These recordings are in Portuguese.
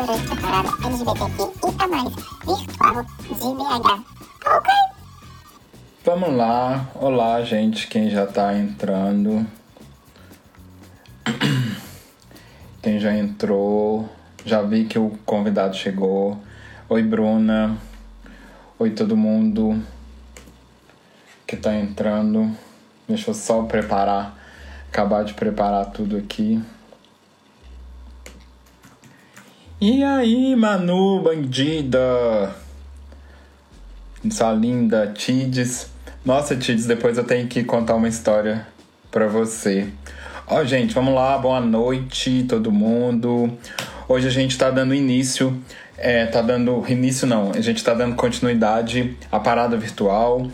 virtual de BH. Ok? Vamos lá. Olá, gente, quem já tá entrando. Quem já entrou, já vi que o convidado chegou. Oi, Bruna. Oi, todo mundo que tá entrando. Deixa eu só preparar, acabar de preparar tudo aqui. E aí, Manu, bandida? Sua linda Tides. Nossa, Tides, depois eu tenho que contar uma história pra você. Ó, gente, vamos lá, boa noite, todo mundo. Hoje a gente tá dando início, é, tá dando. Início não, a gente tá dando continuidade à parada virtual.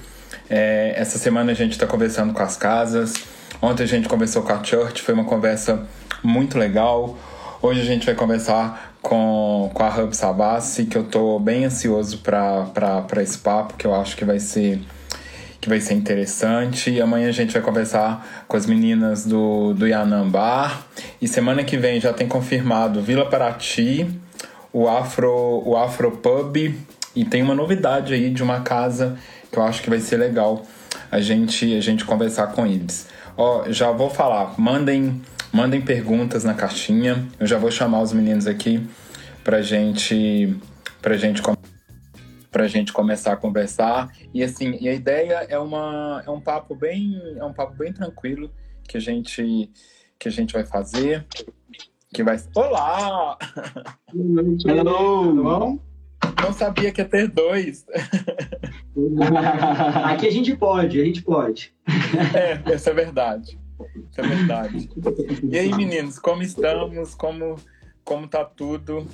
É, essa semana a gente tá conversando com as casas. Ontem a gente conversou com a Church, foi uma conversa muito legal. Hoje a gente vai conversar com, com a Hub Savassi, que eu tô bem ansioso para esse papo, que eu acho que vai ser que vai ser interessante. E amanhã a gente vai conversar com as meninas do, do Yanambá. E semana que vem já tem confirmado Vila Paraty, o Afro, o Afro Pub. E tem uma novidade aí de uma casa que eu acho que vai ser legal a gente, a gente conversar com eles. Ó, já vou falar, mandem Mandem perguntas na caixinha. Eu já vou chamar os meninos aqui pra gente pra gente pra gente começar a conversar. E assim, e a ideia é uma é um papo bem é um papo bem tranquilo que a gente que a gente vai fazer. Que vai Olá! Hello! Não sabia que ia ter dois. Aqui a gente pode, a gente pode. É, essa é verdade. Isso é verdade. E aí, meninos, como estamos? Como, como tá tudo?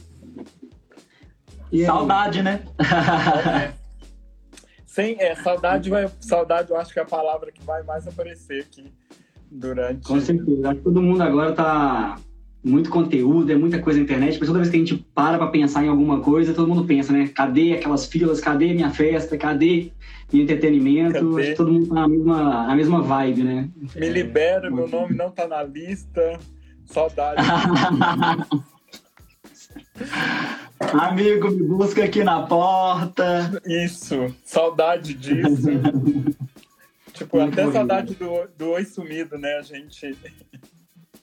Saudade, né? É. Sem, é, saudade, vai, saudade eu acho que é a palavra que vai mais aparecer aqui durante. Com certeza. Acho que todo mundo agora tá muito conteúdo, é muita coisa na internet, mas toda vez que a gente para para pensar em alguma coisa, todo mundo pensa, né? Cadê aquelas filas? Cadê minha festa? Cadê meu entretenimento? Cadê? Acho que todo mundo tá na mesma, na mesma vibe, né? Me libera, meu nome não tá na lista. Saudade. Amigo, me busca aqui na porta. Isso, saudade disso. tipo, Muito até saudade do, do Oi Sumido, né? A gente.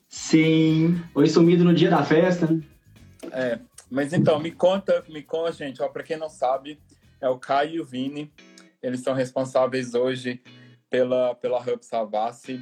Sim. Oi sumido no dia da festa. É. Mas então, me conta, me conta, gente, ó, pra quem não sabe, é o Caio e o Vini. Eles são responsáveis hoje pela, pela Hub Savassi.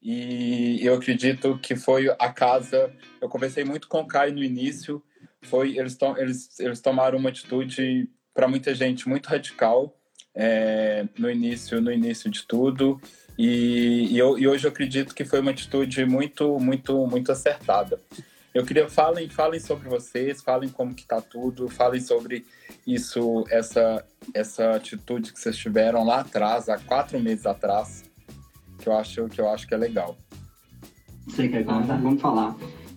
E eu acredito que foi a casa. Eu conversei muito com o Caio no início. Foi eles, to, eles, eles tomaram uma atitude para muita gente muito radical é, no início no início de tudo e, e, eu, e, hoje eu acredito que foi uma atitude muito, muito, muito acertada. Eu queria falem, falem sobre vocês, falem como que tá tudo, falem sobre isso, essa, essa atitude que vocês tiveram lá atrás, há quatro meses atrás, que eu acho que eu acho que é legal. Você quer contar? Vamos falar.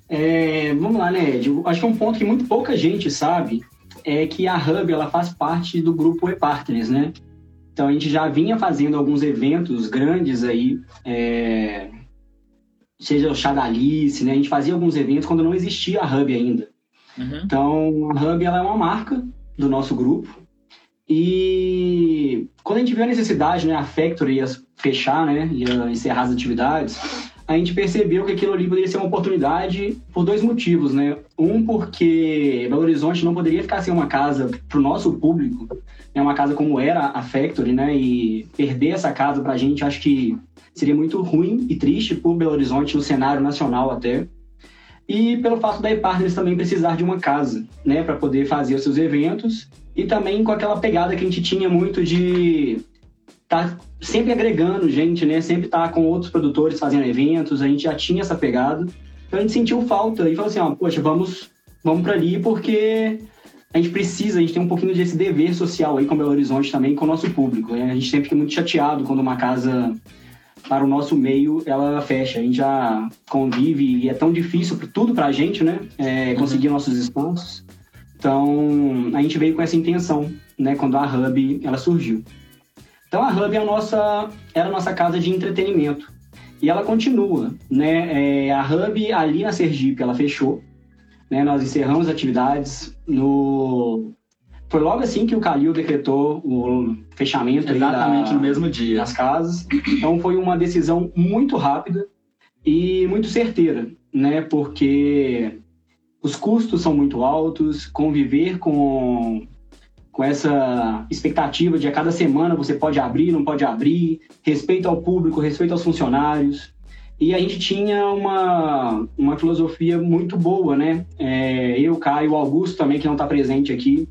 É, vamos lá, né, Ed? Acho que é um ponto que muito pouca gente sabe é que a Hub ela faz parte do grupo E-Partners, né? Então a gente já vinha fazendo alguns eventos grandes aí, é, seja o Chá da Alice, né? A gente fazia alguns eventos quando não existia a Hub ainda. Uhum. Então a Hub ela é uma marca do nosso grupo. E quando a gente viu a necessidade, né, a Factory ia fechar, né, ia encerrar as atividades, a gente percebeu que aquilo ali poderia ser uma oportunidade por dois motivos, né? Um, porque Belo Horizonte não poderia ficar sem uma casa para o nosso público, né? uma casa como era a Factory, né? E perder essa casa para a gente, acho que seria muito ruim e triste por Belo Horizonte no cenário nacional até. E pelo fato da e-partners também precisar de uma casa, né, para poder fazer os seus eventos e também com aquela pegada que a gente tinha muito de tá sempre agregando gente, né? Sempre tá com outros produtores fazendo eventos, a gente já tinha essa pegada. Então a gente sentiu falta e falou assim, ó, poxa, vamos, vamos para ali porque a gente precisa, a gente tem um pouquinho desse dever social aí com Belo Horizonte também, com o nosso público. Né? A gente sempre fica muito chateado quando uma casa para o nosso meio ela fecha. A gente já convive e é tão difícil tudo para a gente, né? É, conseguir uhum. nossos espaços. Então a gente veio com essa intenção, né? Quando a Hub ela surgiu. Então a Hub é a nossa, era a nossa casa de entretenimento. E ela continua, né? É, a Hub ali na Sergipe, ela fechou. né? Nós encerramos atividades no foi logo assim que o Calil decretou o fechamento exatamente da, no mesmo dia das casas. Então foi uma decisão muito rápida e muito certeira, né? Porque os custos são muito altos, conviver com com essa expectativa de a cada semana você pode abrir, não pode abrir, respeito ao público, respeito aos funcionários. E a gente tinha uma, uma filosofia muito boa, né? É, eu, Caio, Augusto também, que não está presente aqui,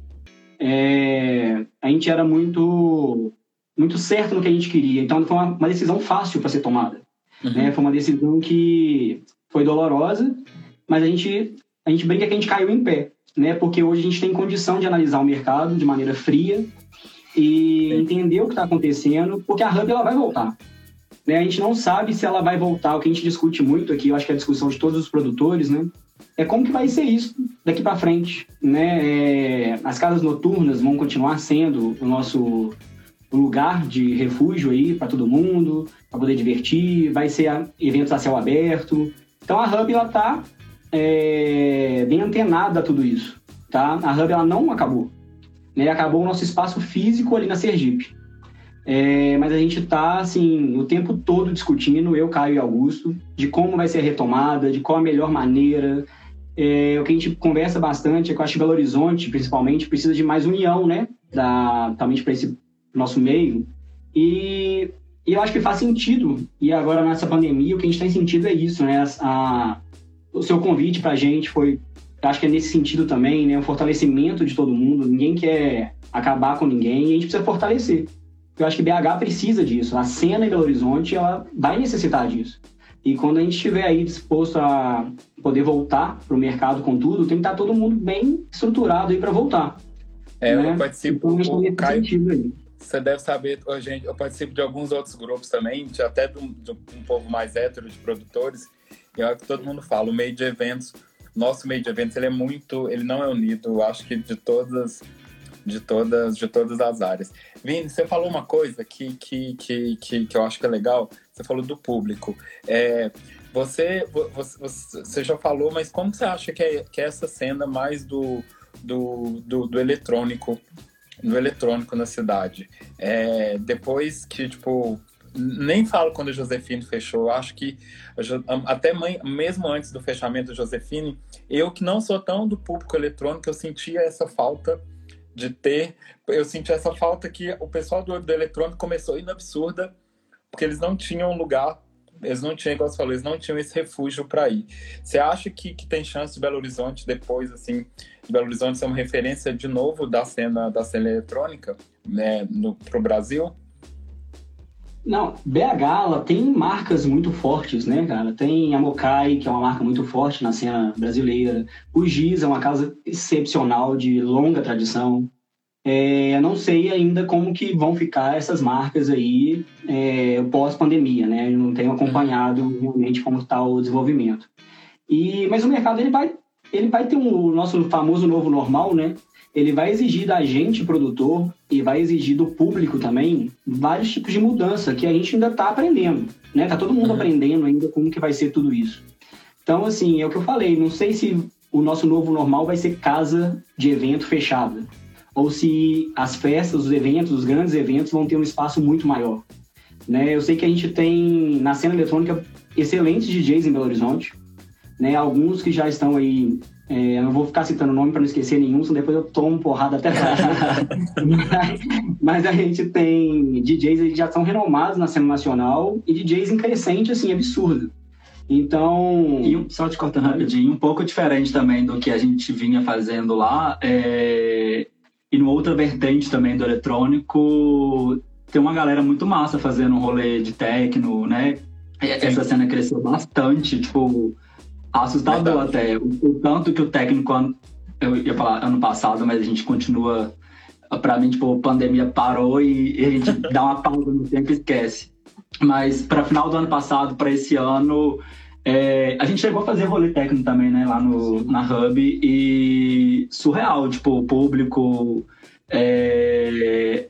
é, a gente era muito muito certo no que a gente queria. Então foi uma, uma decisão fácil para ser tomada. Uhum. Né? Foi uma decisão que foi dolorosa, mas a gente a gente brinca que a gente caiu em pé, né? Porque hoje a gente tem condição de analisar o mercado de maneira fria e entender o que está acontecendo, porque a Hub ela vai voltar. Né? A gente não sabe se ela vai voltar. O que a gente discute muito aqui, eu acho que é a discussão de todos os produtores, né? é como que vai ser isso daqui para frente, né? É, as casas noturnas vão continuar sendo o nosso lugar de refúgio aí para todo mundo, para poder divertir, vai ser eventos a céu aberto. Então a Hub ela tá é, bem antenada a tudo isso, tá? A Hub ela não acabou, né? Acabou o nosso espaço físico ali na Sergipe. É, mas a gente está assim o tempo todo discutindo, eu, Caio e Augusto, de como vai ser a retomada, de qual a melhor maneira, é, o que a gente conversa bastante é que eu acho que Belo Horizonte, principalmente, precisa de mais união, né? Da, também para esse nosso meio. E, e, eu acho que faz sentido. E agora, nessa pandemia, o que a gente tem sentido é isso, né? A, o seu convite para a gente foi, acho que é nesse sentido também, né? O fortalecimento de todo mundo. Ninguém quer acabar com ninguém e a gente precisa fortalecer. Eu acho que BH precisa disso. A cena em Belo Horizonte, ela vai necessitar disso. E quando a gente estiver aí disposto a poder voltar para o mercado com tudo, tem que estar tá todo mundo bem estruturado aí para voltar. É, né? eu participo então, o Caio. Você deve saber, gente, eu participo de alguns outros grupos também, até de um, de um povo mais hétero de produtores, e é o que todo mundo fala, o meio de eventos, nosso meio de eventos, ele é muito, ele não é unido, acho que de todas de todas de todas as áreas. Vini, você falou uma coisa que, que, que, que, que eu acho que é legal, você falou do público. É, você, você, você, já falou, mas como você acha que é, que é essa cena mais do, do, do, do eletrônico, do eletrônico na cidade? É, depois que, tipo, nem falo quando a Josefine fechou, acho que até mesmo antes do fechamento da Josefine, eu que não sou tão do público eletrônico, eu sentia essa falta de ter. Eu senti essa falta que o pessoal do, do eletrônico começou indo absurda, porque eles não tinham lugar, eles não tinham, igual você falou, eles não tinham esse refúgio para ir. Você acha que, que tem chance de Belo Horizonte depois, assim, de Belo Horizonte ser uma referência de novo da cena da cena eletrônica né, para o Brasil? Não, BH ela tem marcas muito fortes, né, cara? Tem a Mokai, que é uma marca muito forte na cena brasileira. O Giz é uma casa excepcional de longa tradição. É, não sei ainda como que vão ficar essas marcas aí é, pós-pandemia, né? Eu não tenho acompanhado realmente como está o desenvolvimento. E, mas o mercado ele vai, ele vai ter um, o nosso famoso novo normal, né? ele vai exigir da gente, produtor, e vai exigir do público também, vários tipos de mudança que a gente ainda está aprendendo, né? Tá todo mundo uhum. aprendendo ainda como que vai ser tudo isso. Então, assim, é o que eu falei, não sei se o nosso novo normal vai ser casa de evento fechada, ou se as festas, os eventos, os grandes eventos vão ter um espaço muito maior. Né? Eu sei que a gente tem, na cena eletrônica, excelentes DJs em Belo Horizonte, né? Alguns que já estão aí é, eu não vou ficar citando nome para não esquecer nenhum, senão depois eu tomo porrada até mas, mas a gente tem DJs que já são renomados na cena nacional e DJs em crescente, assim, absurdo. Então. E só te cortando rapidinho, um pouco diferente também do que a gente vinha fazendo lá. É... E numa outra vertente também do eletrônico, tem uma galera muito massa fazendo um rolê de techno, né? Essa cena cresceu bastante, tipo Assustador até. O, o, tanto que o técnico, eu ia falar ano passado, mas a gente continua. Pra mim, tipo, a pandemia parou e, e a gente dá uma pausa no tempo e esquece. Mas para final do ano passado, para esse ano, é, a gente chegou a fazer rolê técnico também, né, lá no, na Hub, e surreal, tipo, o público, é,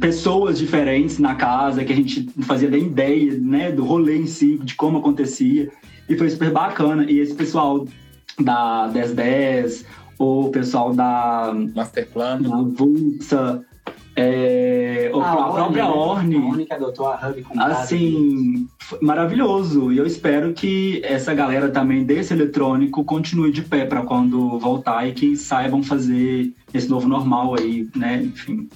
pessoas diferentes na casa, que a gente não fazia nem ideia, né, do rolê em si, de como acontecia. E foi super bacana. E esse pessoal da 1010, o pessoal da Masterplan. da Vulsa, é, Ah, a própria né? Orne. A Orne que adotou a Hub com Assim, foi maravilhoso. E eu espero que essa galera também desse eletrônico continue de pé para quando voltar e que saibam fazer esse novo normal aí, né? Enfim.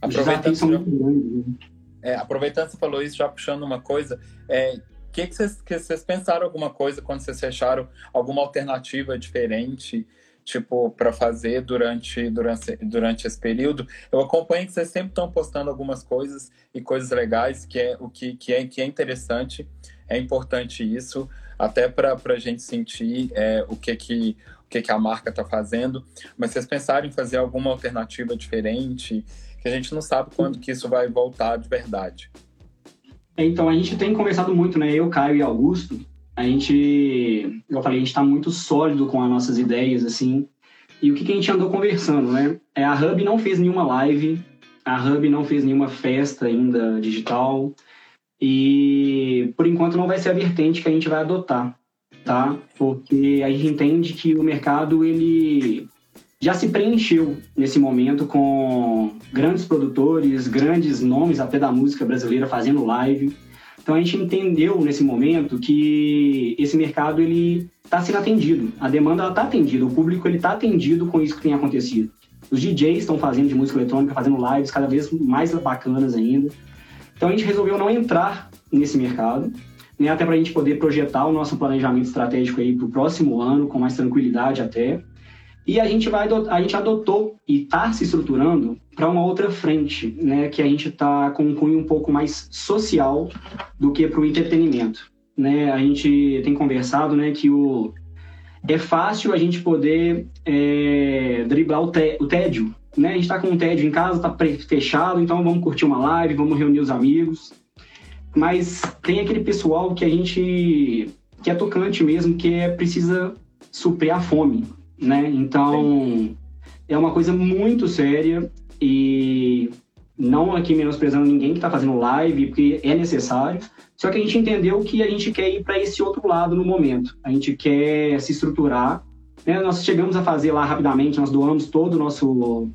Aproveitando, muito grandes. né? é, aproveitando que você falou isso, já puxando uma coisa, é, vocês, que vocês pensaram alguma coisa quando vocês fecharam alguma alternativa diferente, tipo, para fazer durante, durante, durante esse período? Eu acompanho que vocês sempre estão postando algumas coisas e coisas legais, que é o que, que, é, que é interessante, é importante isso, até para a gente sentir é, o que que o que, que a marca está fazendo, mas vocês pensaram em fazer alguma alternativa diferente, que a gente não sabe quando que isso vai voltar de verdade. Então, a gente tem conversado muito, né? Eu, Caio e Augusto, a gente, eu falei, a gente tá muito sólido com as nossas ideias, assim. E o que, que a gente andou conversando, né? É, a Hub não fez nenhuma live, a Hub não fez nenhuma festa ainda digital. E, por enquanto, não vai ser a vertente que a gente vai adotar, tá? Porque a gente entende que o mercado, ele já se preencheu nesse momento com grandes produtores, grandes nomes até da música brasileira fazendo live. Então a gente entendeu nesse momento que esse mercado ele está sendo atendido, a demanda está atendida, o público ele está atendido com isso que tem acontecido. Os DJs estão fazendo de música eletrônica, fazendo lives cada vez mais bacanas ainda. Então a gente resolveu não entrar nesse mercado, né, até para a gente poder projetar o nosso planejamento estratégico aí para o próximo ano com mais tranquilidade até. E a gente vai a gente adotou e está se estruturando para uma outra frente, né, que a gente está com um cunho um pouco mais social do que para o entretenimento, né? A gente tem conversado, né, que o é fácil a gente poder é, driblar o, o tédio, né? A gente está com um tédio em casa, está fechado, então vamos curtir uma live, vamos reunir os amigos. Mas tem aquele pessoal que a gente que é tocante mesmo, que é precisa suprir a fome, né? Então é uma coisa muito séria e não aqui menosprezando ninguém que está fazendo live, porque é necessário. Só que a gente entendeu que a gente quer ir para esse outro lado no momento. A gente quer se estruturar. né? Nós chegamos a fazer lá rapidamente, nós doamos todo o nosso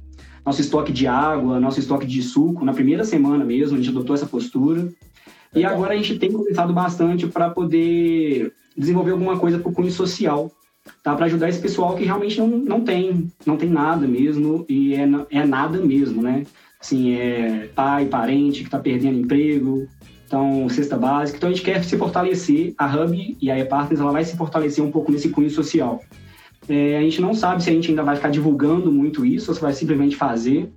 nosso estoque de água, nosso estoque de suco na primeira semana mesmo. A gente adotou essa postura. E agora a gente tem conversado bastante para poder desenvolver alguma coisa para o cunho social, tá? Para ajudar esse pessoal que realmente não, não tem, não tem nada mesmo e é, é nada mesmo, né? Assim, é pai, parente que está perdendo emprego, então cesta básica. Então a gente quer se fortalecer, a Hub e a E-Partners, ela vai se fortalecer um pouco nesse cunho social. É, a gente não sabe se a gente ainda vai ficar divulgando muito isso ou se vai simplesmente fazer,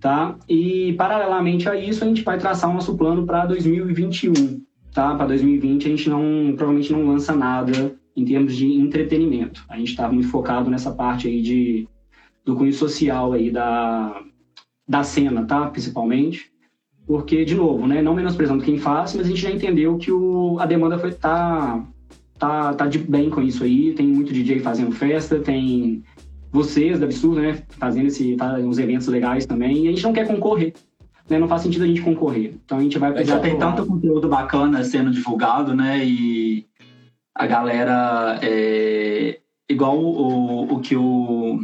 tá? E paralelamente a isso, a gente vai traçar o nosso plano para 2021, tá? Para 2020 a gente não provavelmente não lança nada em termos de entretenimento. A gente está muito focado nessa parte aí de do cunho social aí da da cena, tá? Principalmente. Porque, de novo, né? Não menosprezando quem faz, mas a gente já entendeu que o, a demanda foi, tá, tá, tá de bem com isso aí. Tem muito DJ fazendo festa, tem vocês da Absurdo, né? Fazendo esse, fazendo uns eventos legais também. E a gente não quer concorrer. Né? Não faz sentido a gente concorrer. Então a gente vai Já pro tem tanto conteúdo bacana sendo divulgado, né? E a galera é igual o, o que o,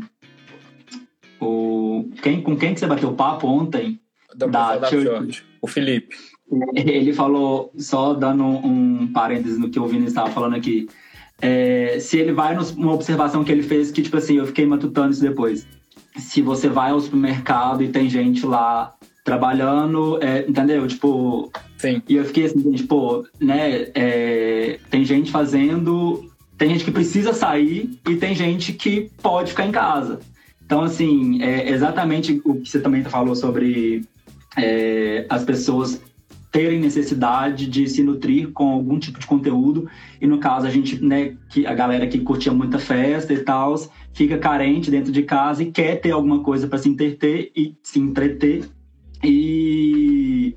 o quem, com quem que você bateu papo ontem? Da, Da Church. Church. O Felipe. Ele falou, só dando um parênteses no que o Vini estava falando aqui, é, se ele vai numa observação que ele fez, que tipo assim, eu fiquei matutando isso depois. Se você vai ao supermercado e tem gente lá trabalhando, é, entendeu? Tipo, Sim. e eu fiquei assim, pô, né? é, tem gente fazendo. Tem gente que precisa sair e tem gente que pode ficar em casa. Então, assim, é exatamente o que você também falou sobre é, as pessoas terem necessidade de se nutrir com algum tipo de conteúdo. E no caso, a gente, né, que a galera que curtia muita festa e tal, fica carente dentro de casa e quer ter alguma coisa para se entreter e se entreter. E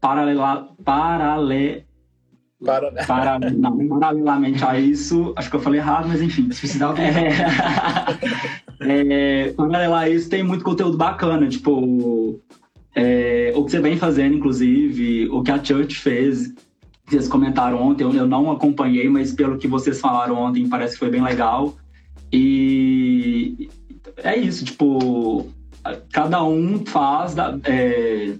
paralela, parale, Para... para, não, paralelamente a isso, acho que eu falei errado, mas enfim. Suicidar o É, é, paralelo a isso, tem muito conteúdo bacana, tipo, é, o que você vem fazendo, inclusive, o que a Church fez, vocês comentaram ontem, eu, eu não acompanhei, mas pelo que vocês falaram ontem, parece que foi bem legal. E é isso, tipo, cada um faz é,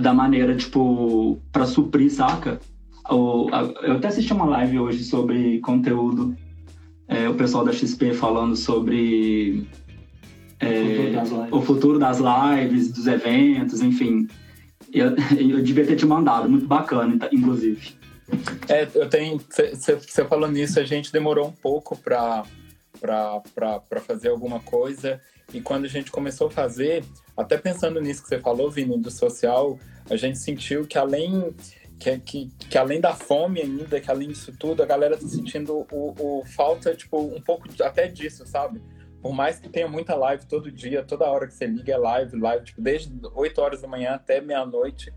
da maneira, tipo, para suprir, saca? O, eu até assisti uma live hoje sobre conteúdo, é, o pessoal da XP falando sobre é, o futuro das lives, dos eventos, enfim. Eu, eu devia ter te mandado, muito bacana, inclusive. É, eu tenho. Você falou nisso, a gente demorou um pouco para para fazer alguma coisa. E quando a gente começou a fazer, até pensando nisso que você falou, Vini, do social, a gente sentiu que além que, que, que além da fome ainda, que além disso tudo, a galera tá sentindo o, o falta, tipo, um pouco até disso, sabe? Por mais que tenha muita live todo dia, toda hora que você liga é live, live, tipo, desde 8 horas da manhã até meia-noite.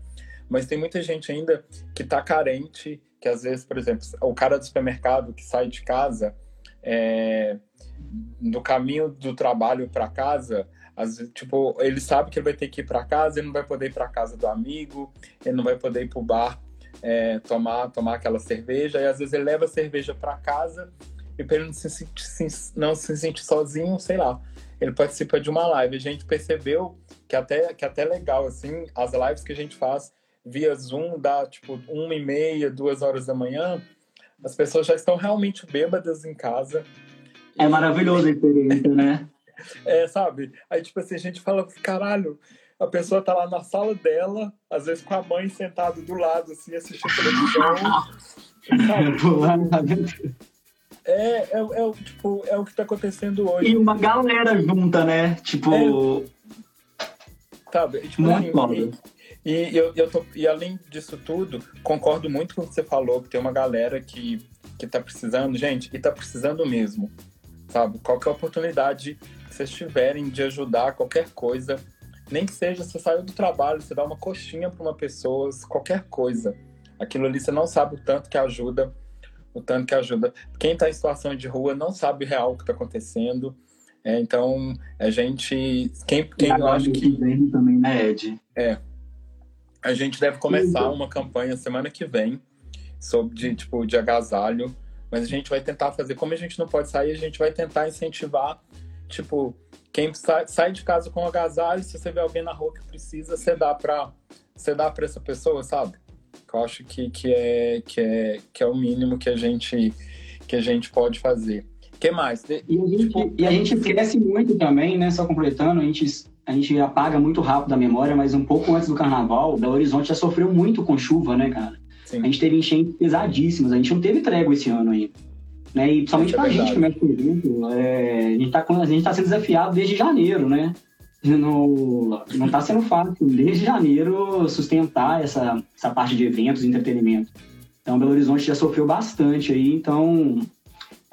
Mas tem muita gente ainda que tá carente, que às vezes, por exemplo, o cara do supermercado que sai de casa, é, no caminho do trabalho para casa, as, tipo, ele sabe que ele vai ter que ir para casa, ele não vai poder ir para casa do amigo, ele não vai poder ir pro bar é, tomar tomar aquela cerveja, e às vezes ele leva a cerveja para casa e para ele não se, se, não se sentir sozinho, sei lá, ele participa de uma live. A gente percebeu que até que até legal assim, as lives que a gente faz via Zoom dá tipo uma e meia, duas horas da manhã, as pessoas já estão realmente bêbadas em casa é maravilhoso a experiência, né? É, sabe? Aí, tipo assim, a gente fala, caralho, a pessoa tá lá na sala dela, às vezes com a mãe sentada do lado, assim, assistindo televisão. é, é, é, tipo, é o que tá acontecendo hoje. E uma galera junta, né? Tipo. É, sabe? Tipo, muito assim, e, eu, eu tô, e além disso tudo, concordo muito com o que você falou, que tem uma galera que, que tá precisando, gente, e tá precisando mesmo sabe? Qualquer oportunidade que vocês tiverem de ajudar qualquer coisa, nem que seja você saiu do trabalho, você dá uma coxinha para uma pessoa, qualquer coisa. Aquilo ali você não sabe o tanto que ajuda, o tanto que ajuda. Quem está em situação de rua não sabe o real que está acontecendo. É, então, a gente. Quem, quem eu acho que. Vem também, né, Ed? É. A gente deve começar uma campanha semana que vem sobre de, tipo, de agasalho mas a gente vai tentar fazer, como a gente não pode sair, a gente vai tentar incentivar, tipo, quem sai, sai de casa com agasalho, se você vê alguém na rua que precisa, você dá para você dá para essa pessoa, sabe? Eu acho que, que, é, que, é, que é o mínimo que a gente, que a gente pode fazer. O que mais? E a, gente, tipo, e a gente cresce muito também, né? Só completando, a gente, a gente apaga muito rápido a memória, mas um pouco antes do carnaval, Belo Horizonte já sofreu muito com chuva, né, cara? Sim. A gente teve enchentes pesadíssimas, a gente não teve trégua esse ano ainda. Né? E principalmente é gente que mexe com evento, é, a gente está a gente tá sendo desafiado desde janeiro, né? No, não está sendo fácil, desde janeiro, sustentar essa, essa parte de eventos e entretenimento. Então, Belo Horizonte já sofreu bastante aí, então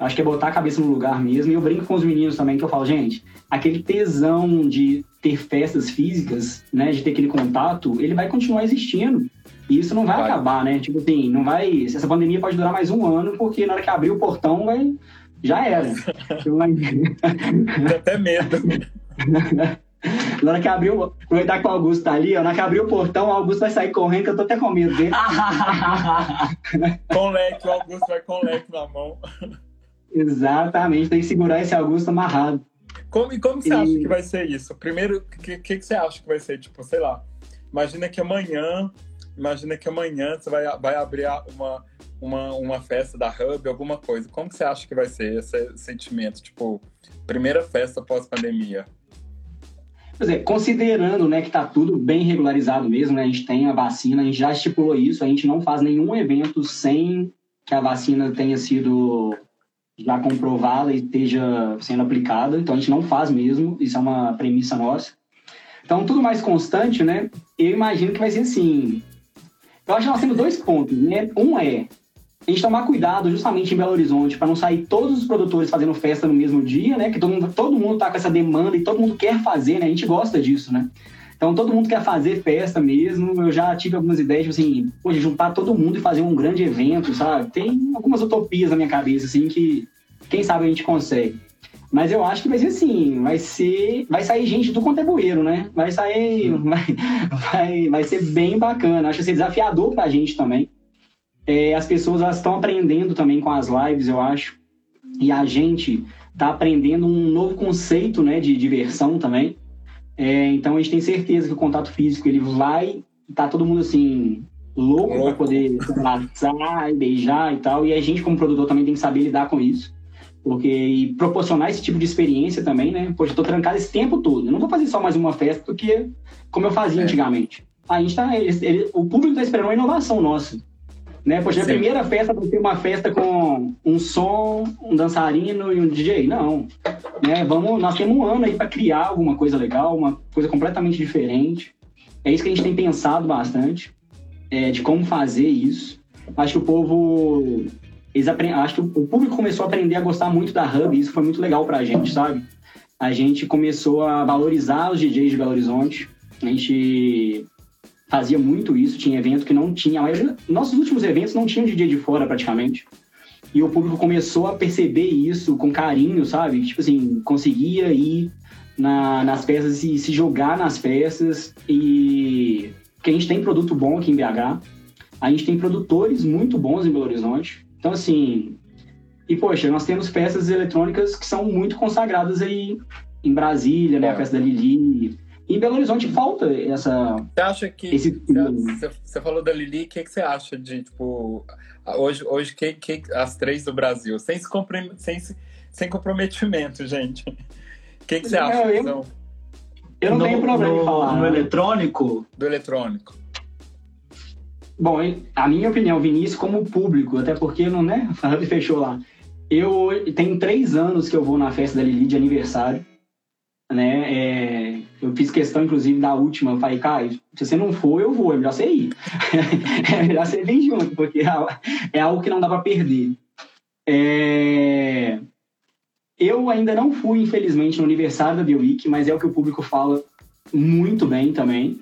acho que é botar a cabeça no lugar mesmo. E eu brinco com os meninos também, que eu falo, gente, aquele tesão de ter festas físicas, né, de ter aquele contato, ele vai continuar existindo. E isso não vai, vai, acabar, né? Tipo assim, não vai. Essa pandemia pode durar mais um ano, porque na hora que abrir o portão vai. Já era. Dá até medo. Na hora que abriu, aproveitar que o Augusto tá ali, ó, na hora que abrir o portão, o Augusto vai sair correndo, que eu tô até com medo dele. com leque, o Augusto vai com leque na mão. Exatamente, tem que segurar esse Augusto amarrado. Como, e como você e... acha que vai ser isso? Primeiro, o que, que, que você acha que vai ser? Tipo, sei lá, imagina que amanhã imagina que amanhã você vai, vai abrir uma, uma, uma festa da Hub, alguma coisa. Como que você acha que vai ser esse sentimento? Tipo, primeira festa pós-pandemia. Pois é, considerando né, que está tudo bem regularizado mesmo, né, a gente tem a vacina, a gente já estipulou isso, a gente não faz nenhum evento sem que a vacina tenha sido já comprovada e esteja sendo aplicada, então a gente não faz mesmo, isso é uma premissa nossa. Então, tudo mais constante, né? Eu imagino que vai ser assim: eu acho que nós temos dois pontos, né? Um é a gente tomar cuidado justamente em Belo Horizonte para não sair todos os produtores fazendo festa no mesmo dia, né? Que todo mundo, todo mundo tá com essa demanda e todo mundo quer fazer, né? A gente gosta disso, né? Então todo mundo quer fazer festa mesmo. Eu já tive algumas ideias, tipo assim, pô, juntar todo mundo e fazer um grande evento, sabe? Tem algumas utopias na minha cabeça, assim, que quem sabe a gente consegue. Mas eu acho que vai ser assim, vai ser, vai sair gente do contemporâneo, né? Vai sair, vai, vai, vai ser bem bacana. Acho que vai ser desafiador pra gente também. É, as pessoas estão aprendendo também com as lives, eu acho. E a gente está aprendendo um novo conceito né, de diversão também. É, então a gente tem certeza que o contato físico ele vai tá todo mundo assim louco, para poder abraçar e beijar e tal. E a gente como produtor também tem que saber lidar com isso. Porque e proporcionar esse tipo de experiência também, né? Poxa, eu tô trancado esse tempo todo. Eu não vou fazer só mais uma festa porque como eu fazia é. antigamente. A gente tá, ele, ele, o público está esperando uma inovação nossa. Né? Poxa, a primeira festa vai ser uma festa com um som, um dançarino e um DJ. Não. Né? Vamos, nós temos um ano aí para criar alguma coisa legal, uma coisa completamente diferente. É isso que a gente tem pensado bastante, é, de como fazer isso. Acho que o povo. Eles aprend... Acho que o público começou a aprender a gostar muito da Hub, e isso foi muito legal pra gente, sabe? A gente começou a valorizar os DJs de Belo Horizonte. A gente fazia muito isso, tinha evento que não tinha. Maioria, nossos últimos eventos não tinham DJ de fora praticamente. E o público começou a perceber isso com carinho, sabe? Tipo assim, conseguia ir na, nas peças e se jogar nas peças. E que a gente tem produto bom aqui em BH. A gente tem produtores muito bons em Belo Horizonte. Então, assim. E, poxa, nós temos peças eletrônicas que são muito consagradas aí em Brasília, né? A festa da Lili, em Belo Horizonte falta essa. Você acha que. Esse... Você, você falou da Lili, o que, que você acha de, tipo, hoje, hoje que, que, as três do Brasil? Sem, se sem, sem comprometimento, gente. O que, que você acha? Eu, eu, eu não no, tenho problema no, em falar. No eletrônico? Do eletrônico. Bom, a minha opinião, Vinícius, como público, até porque não, né? A Hub fechou lá. Eu tenho três anos que eu vou na festa da Lili de aniversário né? É, eu fiz questão, inclusive, da última. Eu falei, cara, se você não for, eu vou. É melhor você ir. é melhor você vir junto, porque é, é algo que não dá para perder. É... Eu ainda não fui, infelizmente, no aniversário da Bioweek, mas é o que o público fala muito bem também.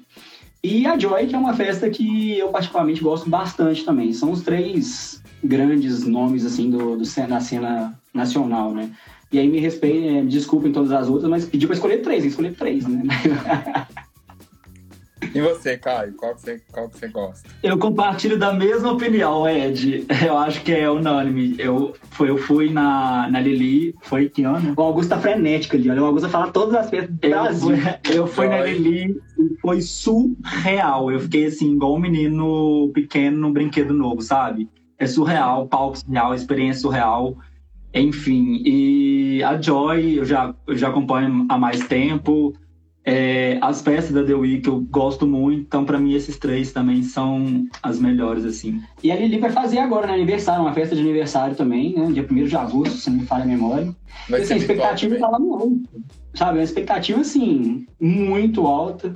E a Joy, que é uma festa que eu particularmente gosto bastante também. São os três grandes nomes, assim, do, do da cena nacional, né? E aí me respeitem, é, me desculpem todas as outras, mas pediu pra escolher três, escolher três, né? E você, Caio, qual que você, qual que você gosta? Eu compartilho da mesma opinião, Ed. Eu acho que é unânime. Eu, foi, eu fui na, na Lili, foi que ano? O Augusto tá frenético ali, olha. O Augusto fala todas as festas do Brasil. Eu fui na Lili e foi surreal. Eu fiquei assim, igual um menino pequeno num brinquedo novo, sabe? É surreal, palco surreal, experiência surreal. Enfim, e a Joy eu já, eu já acompanho há mais tempo. É, as peças da The Week eu gosto muito, então para mim esses três também são as melhores, assim. E a Lili vai fazer agora, né, aniversário, uma festa de aniversário também, né, dia 1 de agosto, se não me falha a memória. Vai e, assim, a expectativa tá lá no alto, sabe, uma expectativa, assim, muito alta.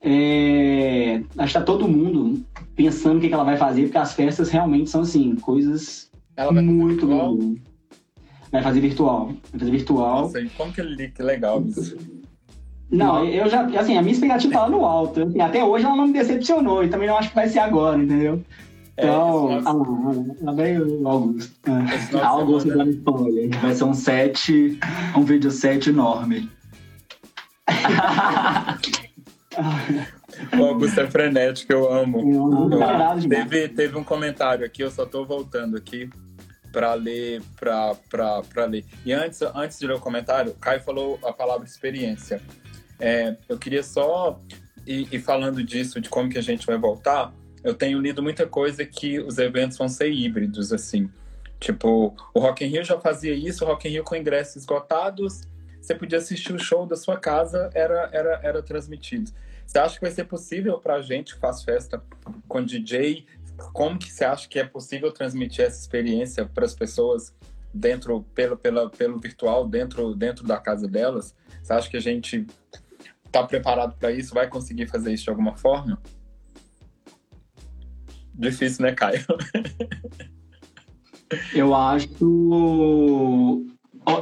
É, acho que tá todo mundo pensando o que, que ela vai fazer, porque as festas realmente são, assim, coisas muito... Muito Vai fazer virtual. Vai fazer virtual. Nossa, e como que ele que legal isso. Não, eu já, assim, a minha expectativa tá lá no alto. Assim, até hoje ela não me decepcionou e também não acho que vai ser agora, entendeu? É, então, é, lá vem o Augusto. É. Augusto spoiler. Vai ser um set, um vídeo set enorme. o Augusto é frenético, eu amo. Eu, teve, teve um comentário aqui, eu só tô voltando aqui para ler, para ler. E antes, antes de ler o comentário, o Caio falou a palavra experiência. É, eu queria só e, falando disso, de como que a gente vai voltar, eu tenho lido muita coisa que os eventos vão ser híbridos, assim. Tipo, o Rock in Rio já fazia isso, o Rock in Rio com ingressos esgotados, você podia assistir o show da sua casa, era, era, era transmitido. Você acha que vai ser possível para a gente que faz festa com DJ como que você acha que é possível transmitir essa experiência para as pessoas dentro pelo, pela, pelo virtual dentro dentro da casa delas? Você acha que a gente está preparado para isso? Vai conseguir fazer isso de alguma forma? Difícil, né, Caio? Eu acho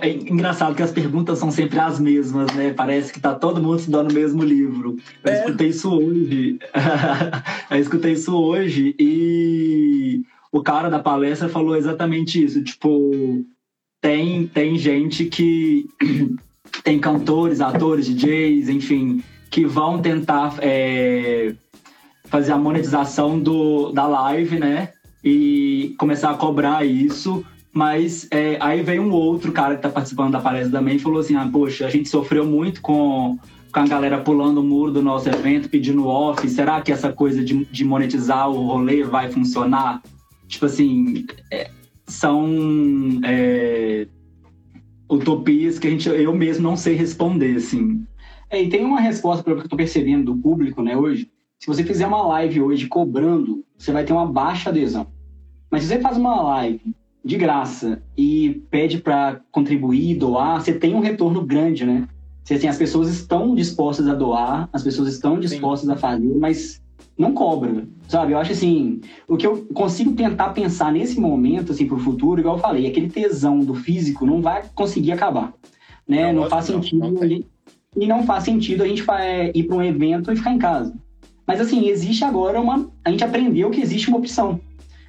é engraçado que as perguntas são sempre as mesmas, né? Parece que tá todo mundo estudando o mesmo livro. Eu é. escutei isso hoje. eu escutei isso hoje e o cara da palestra falou exatamente isso. Tipo, tem, tem gente que. tem cantores, atores, DJs, enfim, que vão tentar é, fazer a monetização do, da live, né? e começar a cobrar isso. Mas é, aí veio um outro cara que tá participando da palestra também e falou assim: ah, poxa, a gente sofreu muito com, com a galera pulando o muro do nosso evento, pedindo off. Será que essa coisa de, de monetizar o rolê vai funcionar? Tipo assim, é, são é, utopias que a gente, eu mesmo não sei responder, assim. É, e tem uma resposta para o que eu tô percebendo do público, né, hoje. Se você fizer uma live hoje cobrando, você vai ter uma baixa adesão. Mas se você faz uma live de graça e pede para contribuir, doar, você tem um retorno grande, né? Você, assim, as pessoas estão dispostas a doar, as pessoas estão dispostas Sim. a fazer, mas não cobra, sabe? Eu acho assim, o que eu consigo tentar pensar nesse momento, assim, pro futuro, igual eu falei, aquele tesão do físico não vai conseguir acabar, né? Não, não faz sentido não, não e não faz sentido a gente é, ir para um evento e ficar em casa. Mas assim, existe agora uma. A gente aprendeu que existe uma opção.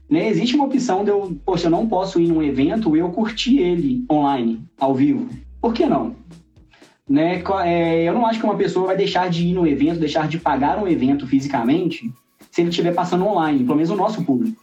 Né? Existe uma opção de eu, poxa, eu não posso ir num evento e eu curtir ele online, ao vivo. Por que não? Né? É, eu não acho que uma pessoa vai deixar de ir no evento, deixar de pagar um evento fisicamente, se ele estiver passando online, pelo menos o nosso público.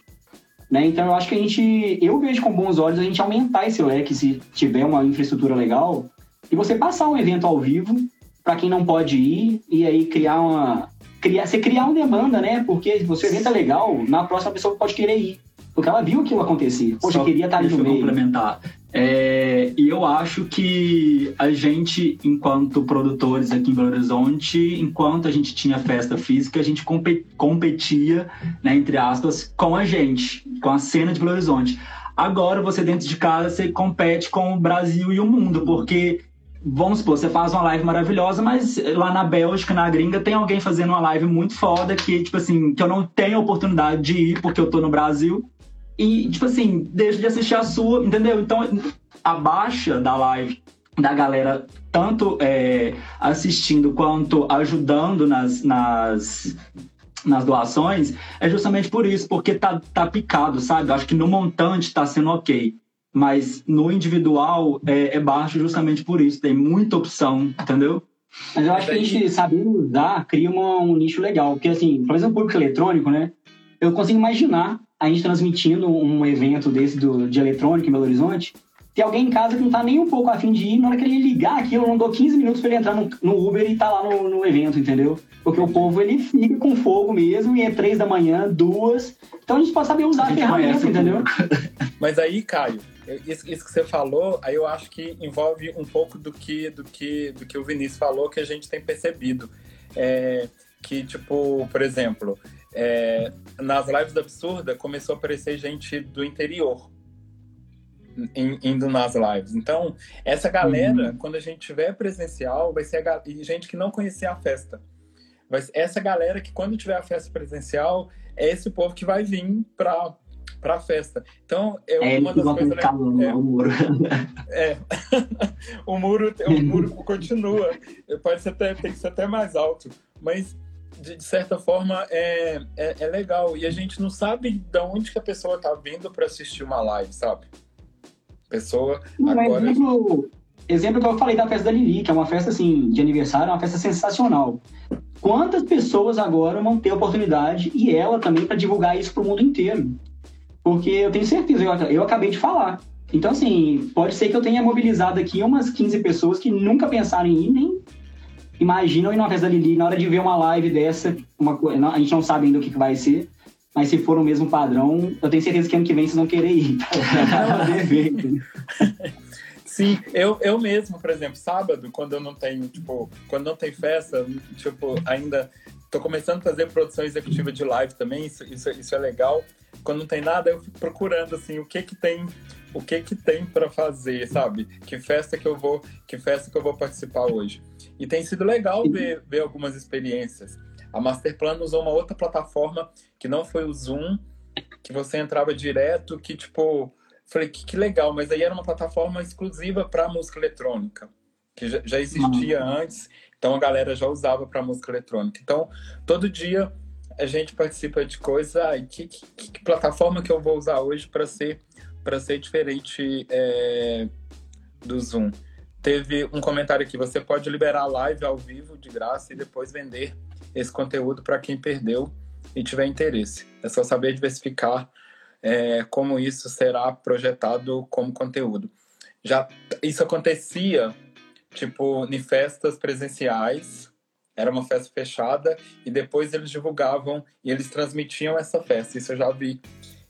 Né? Então eu acho que a gente, eu vejo com bons olhos a gente aumentar esse leque se tiver uma infraestrutura legal e você passar um evento ao vivo para quem não pode ir e aí criar uma criar você criar uma demanda, né? Porque você evento é legal, na próxima pessoa pode querer ir. Porque ela viu aquilo acontecer. Poxa, Só queria estar ali no meio. complementar. É, e eu acho que a gente, enquanto produtores aqui em Belo Horizonte, enquanto a gente tinha festa física, a gente competia, né, entre aspas, com a gente, com a cena de Belo Horizonte. Agora, você dentro de casa, você compete com o Brasil e o mundo, porque vamos supor, você faz uma live maravilhosa, mas lá na Bélgica, na gringa, tem alguém fazendo uma live muito foda que, tipo assim, que eu não tenho oportunidade de ir porque eu tô no Brasil. E, tipo assim, deixa de assistir a sua, entendeu? Então, a baixa da live da galera, tanto é, assistindo quanto ajudando nas, nas, nas doações, é justamente por isso, porque tá, tá picado, sabe? Acho que no montante tá sendo ok mas no individual é, é, baixo justamente por isso, tem muita opção, entendeu? Mas eu acho que a gente saber usar cria uma, um nicho legal, porque assim, por exemplo, o público eletrônico, né? Eu consigo imaginar a gente transmitindo um evento desse do, de eletrônico em Belo Horizonte, tem alguém em casa que não tá nem um pouco afim de ir, na hora que ele ligar aquilo, eu não dou 15 minutos para ele entrar no, no, Uber e tá lá no, no, evento, entendeu? Porque o povo, ele fica com fogo mesmo, e é três da manhã, duas. Então a gente pode saber usar a, a ferramenta, entendeu? Mas aí, Caio, isso, isso, que você falou, aí eu acho que envolve um pouco do que, do que, do que o Vinícius falou, que a gente tem percebido. É, que, tipo, por exemplo, é, nas lives da Absurda começou a aparecer gente do interior indo nas lives. Então, essa galera, uhum. quando a gente tiver presencial, vai ser a, gente que não conhecia a festa. Vai, essa galera que quando tiver a festa presencial, é esse povo que vai vir para para a festa. Então, é, é uma das coisas. Né? É, o muro. É. o muro, o muro continua. Pode ser até, tem que ser até mais alto. Mas, de, de certa forma, é, é, é, legal. E a gente não sabe de onde que a pessoa está vindo para assistir uma live, sabe? Pessoa. agora... exemplo, exemplo que eu falei da festa da Lili, que é uma festa assim, de aniversário, é uma festa sensacional. Quantas pessoas agora vão ter a oportunidade, e ela também, para divulgar isso para o mundo inteiro? Porque eu tenho certeza, eu, eu acabei de falar. Então, assim, pode ser que eu tenha mobilizado aqui umas 15 pessoas que nunca pensaram em ir, nem imaginam ir na festa da Lili na hora de ver uma live dessa, uma, a gente não sabe ainda o que, que vai ser, mas se for o mesmo padrão, eu tenho certeza que ano que vem vocês vão querer ir. Sim, eu, eu mesmo, por exemplo, sábado, quando eu não tenho, tipo, quando não tem festa, tipo, ainda tô começando a fazer produção executiva de live também, isso, isso, isso é legal quando não tem nada, eu fico procurando assim, o que que tem, o que que tem para fazer, sabe? Que festa que eu vou, que festa que eu vou participar hoje. E tem sido legal ver, ver algumas experiências. A Masterplan usou uma outra plataforma que não foi o Zoom, que você entrava direto, que tipo, falei que, que legal, mas aí era uma plataforma exclusiva para música eletrônica, que já, já existia uhum. antes, então a galera já usava para música eletrônica. Então, todo dia a gente participa de coisa, que, que, que, plataforma que eu vou usar hoje para ser para ser diferente é, do Zoom. Teve um comentário aqui, você pode liberar a live ao vivo de graça e depois vender esse conteúdo para quem perdeu e tiver interesse. É só saber diversificar é, como isso será projetado como conteúdo. Já isso acontecia tipo em festas presenciais, era uma festa fechada e depois eles divulgavam e eles transmitiam essa festa. Isso eu já vi,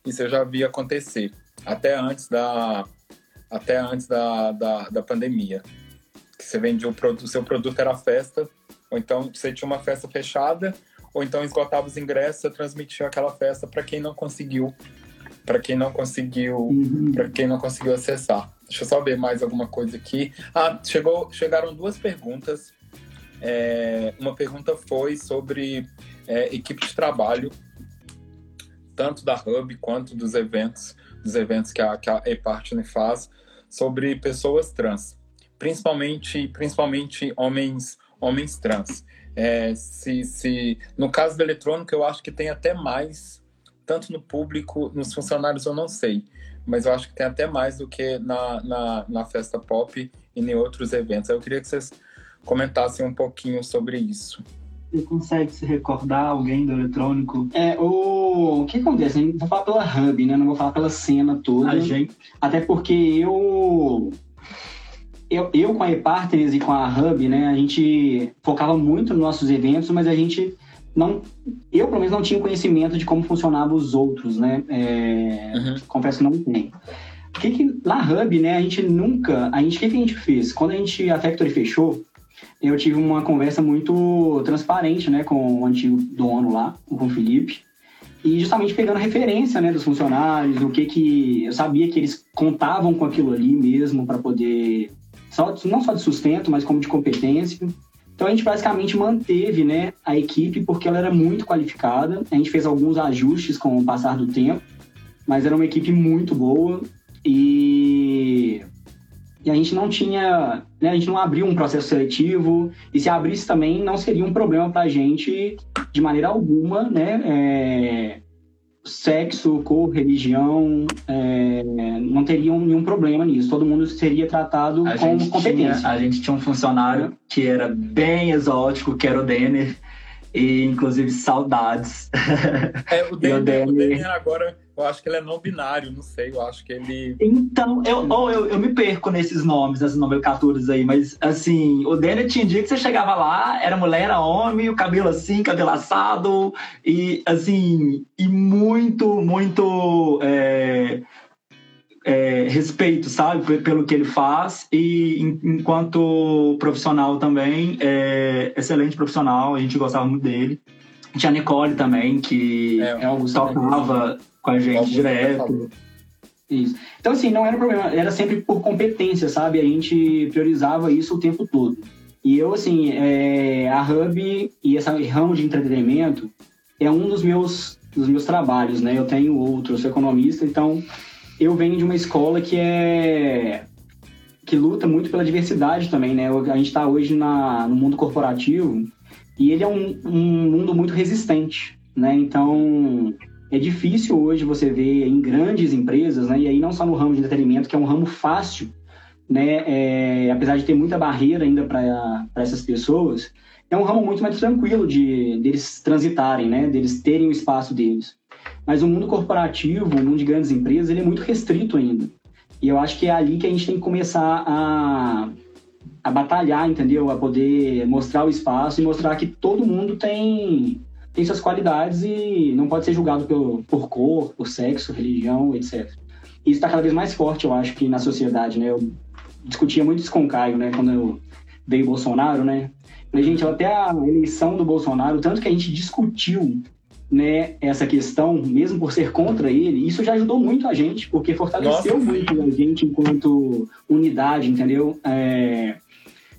isso eu já vi acontecer até antes da até antes da, da, da pandemia. Que você vendia o, produto, seu produto era a festa, ou então você tinha uma festa fechada, ou então esgotava os ingressos, e transmitia aquela festa para quem não conseguiu, para quem não conseguiu, uhum. para quem não conseguiu acessar. Deixa eu só ver mais alguma coisa aqui. Ah, chegou, chegaram duas perguntas. É, uma pergunta foi sobre é, equipe de trabalho, tanto da Hub quanto dos eventos, dos eventos que a, que a e-Partner faz, sobre pessoas trans, principalmente, principalmente homens, homens trans. É, se, se, no caso do eletrônico, eu acho que tem até mais, tanto no público, nos funcionários eu não sei, mas eu acho que tem até mais do que na, na, na festa pop e em outros eventos. Eu queria que vocês comentassem um pouquinho sobre isso. Você consegue se recordar alguém do eletrônico? É, o, o que acontece? Eu vou falar pela hub, né? Não vou falar pela cena toda. A gente... Até porque eu eu, eu com a e-partners e com a Hub, né, a gente focava muito nos nossos eventos, mas a gente não, eu pelo menos não tinha conhecimento de como funcionavam os outros, né? É, uhum. Confesso que não tenho. O que, que na Hub, né, a gente nunca, a gente, o que, que a gente fez? Quando a gente a Factory fechou, eu tive uma conversa muito transparente, né, com o antigo dono lá, com o Felipe, e justamente pegando referência, né, dos funcionários, do que que eu sabia que eles contavam com aquilo ali mesmo para poder só, não só de sustento, mas como de competência. Então a gente basicamente manteve né, a equipe porque ela era muito qualificada. A gente fez alguns ajustes com o passar do tempo, mas era uma equipe muito boa e, e a gente não tinha, né, a gente não abriu um processo seletivo e se abrisse também não seria um problema para a gente de maneira alguma, né, é, sexo, cor, religião, é, não teriam nenhum problema nisso. Todo mundo seria tratado a com competência. Tinha, a gente tinha um funcionário que era bem exótico, que era o Denner, e inclusive saudades. É, o Denner, agora eu acho que ele é não binário, não sei, eu acho que ele. Então, eu, ou eu, eu me perco nesses nomes, nessas nomenclaturas aí, mas assim, o Denner tinha dia que você chegava lá, era mulher, era homem, o cabelo assim, cabelo assado, e assim, e muito, muito. É, é, respeito, sabe, pelo que ele faz e enquanto profissional também, é excelente profissional, a gente gostava muito dele. Tinha a Nicole também, que é, é tocava com a gente direto. Isso. Então, assim, não era um problema, era sempre por competência, sabe? A gente priorizava isso o tempo todo. E eu, assim, é, a Hub e esse ramo de entretenimento é um dos meus, dos meus trabalhos, né? Eu tenho outro, eu sou economista, então eu venho de uma escola que é que luta muito pela diversidade também, né? A gente está hoje na, no mundo corporativo e ele é um, um mundo muito resistente, né? Então, é difícil hoje você ver em grandes empresas, né, e aí não só no ramo de entretenimento, que é um ramo fácil, né, é, apesar de ter muita barreira ainda para essas pessoas, é um ramo muito mais tranquilo de deles transitarem, né, deles terem o espaço deles. Mas o mundo corporativo, o mundo de grandes empresas, ele é muito restrito ainda. E eu acho que é ali que a gente tem que começar a, a batalhar, entendeu? A poder mostrar o espaço e mostrar que todo mundo tem tem suas qualidades e não pode ser julgado pelo, por cor, por sexo, religião, etc. Isso está cada vez mais forte, eu acho, que na sociedade, né? Eu discutia muito isso com o Caio, né? Quando eu veio Bolsonaro, né? Falei, gente, até a eleição do Bolsonaro, tanto que a gente discutiu né, essa questão, mesmo por ser contra ele, isso já ajudou muito a gente, porque fortaleceu Nossa, muito a gente enquanto unidade, entendeu? É...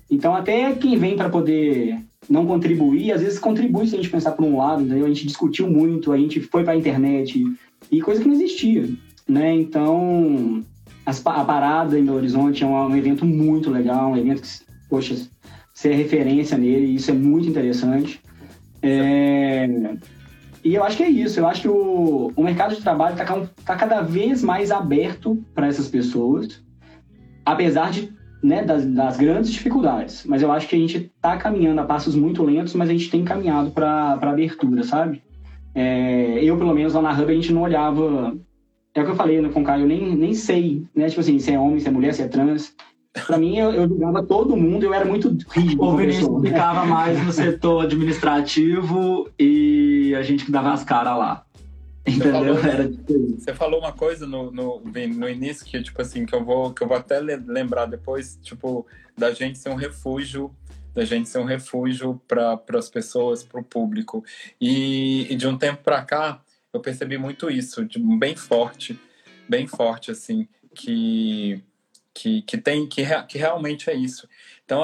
Então, até quem vem para poder não contribuir, às vezes contribui se a gente pensar por um lado, entendeu? A gente discutiu muito, a gente foi para a internet, e coisa que não existia, né? Então, a parada em Belo Horizonte é um, um, evento muito legal, um evento que, poxa, você é referência nele, isso é muito interessante. É, e eu acho que é isso, eu acho que o, o mercado de trabalho está tá cada vez mais aberto para essas pessoas, apesar de né, das, das, grandes dificuldades. Mas eu acho que a gente está caminhando a passos muito lentos, mas a gente tem caminhado para abertura, sabe? É, eu, pelo menos, lá na Hub, a gente não olhava é o que eu falei né, com o Caio, eu nem, nem sei, né? Tipo assim, se é homem, se é mulher, se é trans. Pra mim, eu, eu julgava todo mundo, eu era muito rígido. O Vinícius né? ficava mais no setor administrativo e a gente que dava as caras lá. Entendeu? falou- Era tipo isso. Você falou uma coisa no, no, no início que, tipo assim, que eu vou, que eu vou até le- lembrar depois, tipo, da gente ser um refúgio, da gente ser um refúgio para as pessoas, para o público. E, e de um tempo para cá, eu percebi muito isso, de, bem forte, bem forte, assim, que, que, que tem, que, que realmente é isso. Então,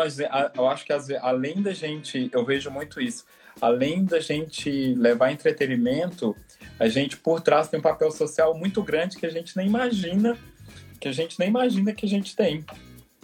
eu acho que além da gente, eu vejo muito isso, além da gente levar entretenimento, a gente por trás tem um papel social muito grande que a gente nem imagina, que a gente nem imagina que a gente tem,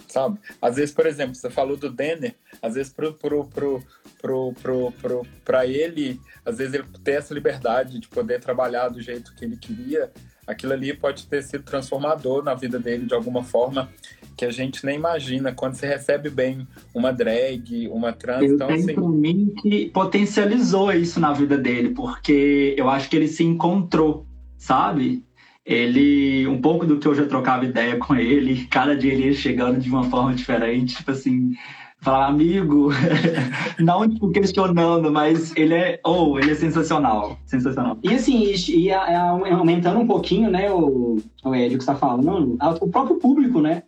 sabe? Às vezes, por exemplo, você falou do Denner, às vezes pro, pro, pro, pro, pro, pro, pra ele, às vezes ele ter essa liberdade de poder trabalhar do jeito que ele queria, aquilo ali pode ter sido transformador na vida dele de alguma forma que a gente nem imagina quando você recebe bem uma drag, uma trans, Eu então assim, mim que potencializou isso na vida dele, porque eu acho que ele se encontrou, sabe? Ele, um pouco do que eu já trocava ideia com ele, cada dia ele ia chegando de uma forma diferente, tipo assim, falar, amigo, não tipo, questionando, mas ele é, oh, ele é sensacional, sensacional. E assim, e, aumentando um pouquinho, né, o, o Ed, o que você está falando, o próprio público, né?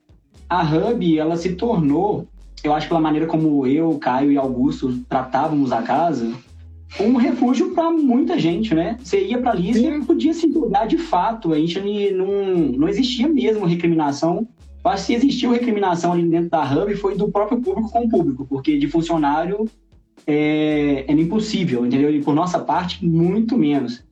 A Hub, ela se tornou, eu acho pela maneira como eu, Caio e Augusto tratávamos a casa, um refúgio para muita gente, né? Você ia para ali e podia se julgar de fato. A gente não, não existia mesmo recriminação. Que se existiu recriminação ali dentro da Hub foi do próprio público com o público, porque de funcionário é, era impossível, entendeu? E por nossa parte, muito menos.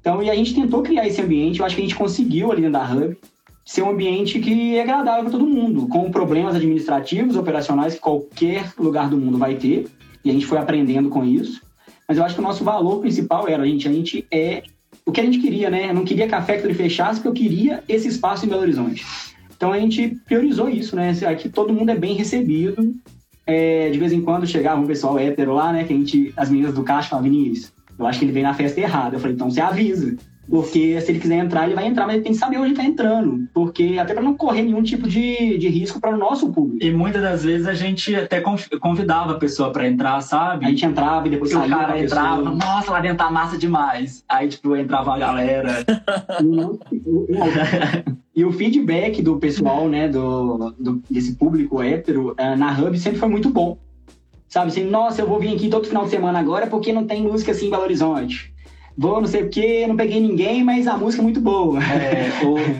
Então, e a gente tentou criar esse ambiente, eu acho que a gente conseguiu ali dentro da Hub ser um ambiente que é agradável para todo mundo, com problemas administrativos, operacionais que qualquer lugar do mundo vai ter, e a gente foi aprendendo com isso. Mas eu acho que o nosso valor principal era, gente, a gente é o que a gente queria, né? Eu não queria que a Factory fechasse, porque eu queria esse espaço em Belo Horizonte. Então a gente priorizou isso, né? Aqui todo mundo é bem recebido. É, de vez em quando chegava um pessoal hétero lá, né? Que a gente, as meninas do caixa falavam, Vinícius, eu acho que ele veio na festa errada. Eu falei, então você avisa. Porque se ele quiser entrar, ele vai entrar, mas ele tem que saber onde ele tá entrando. Porque até para não correr nenhum tipo de, de risco para o nosso público. E muitas das vezes a gente até conv- convidava a pessoa pra entrar, sabe? A gente entrava e depois Porque o saía. cara com a pessoa. entrava, nossa, lá dentro tá massa demais. Aí, tipo, entrava uma galera. E o feedback do pessoal, né, do, do- desse público hétero eh, na Hub sempre foi muito bom. Sabe assim, nossa, eu vou vir aqui todo final de semana agora porque não tem música assim em Belo Horizonte. Vou não sei o quê, não peguei ninguém, mas a música é muito boa. É,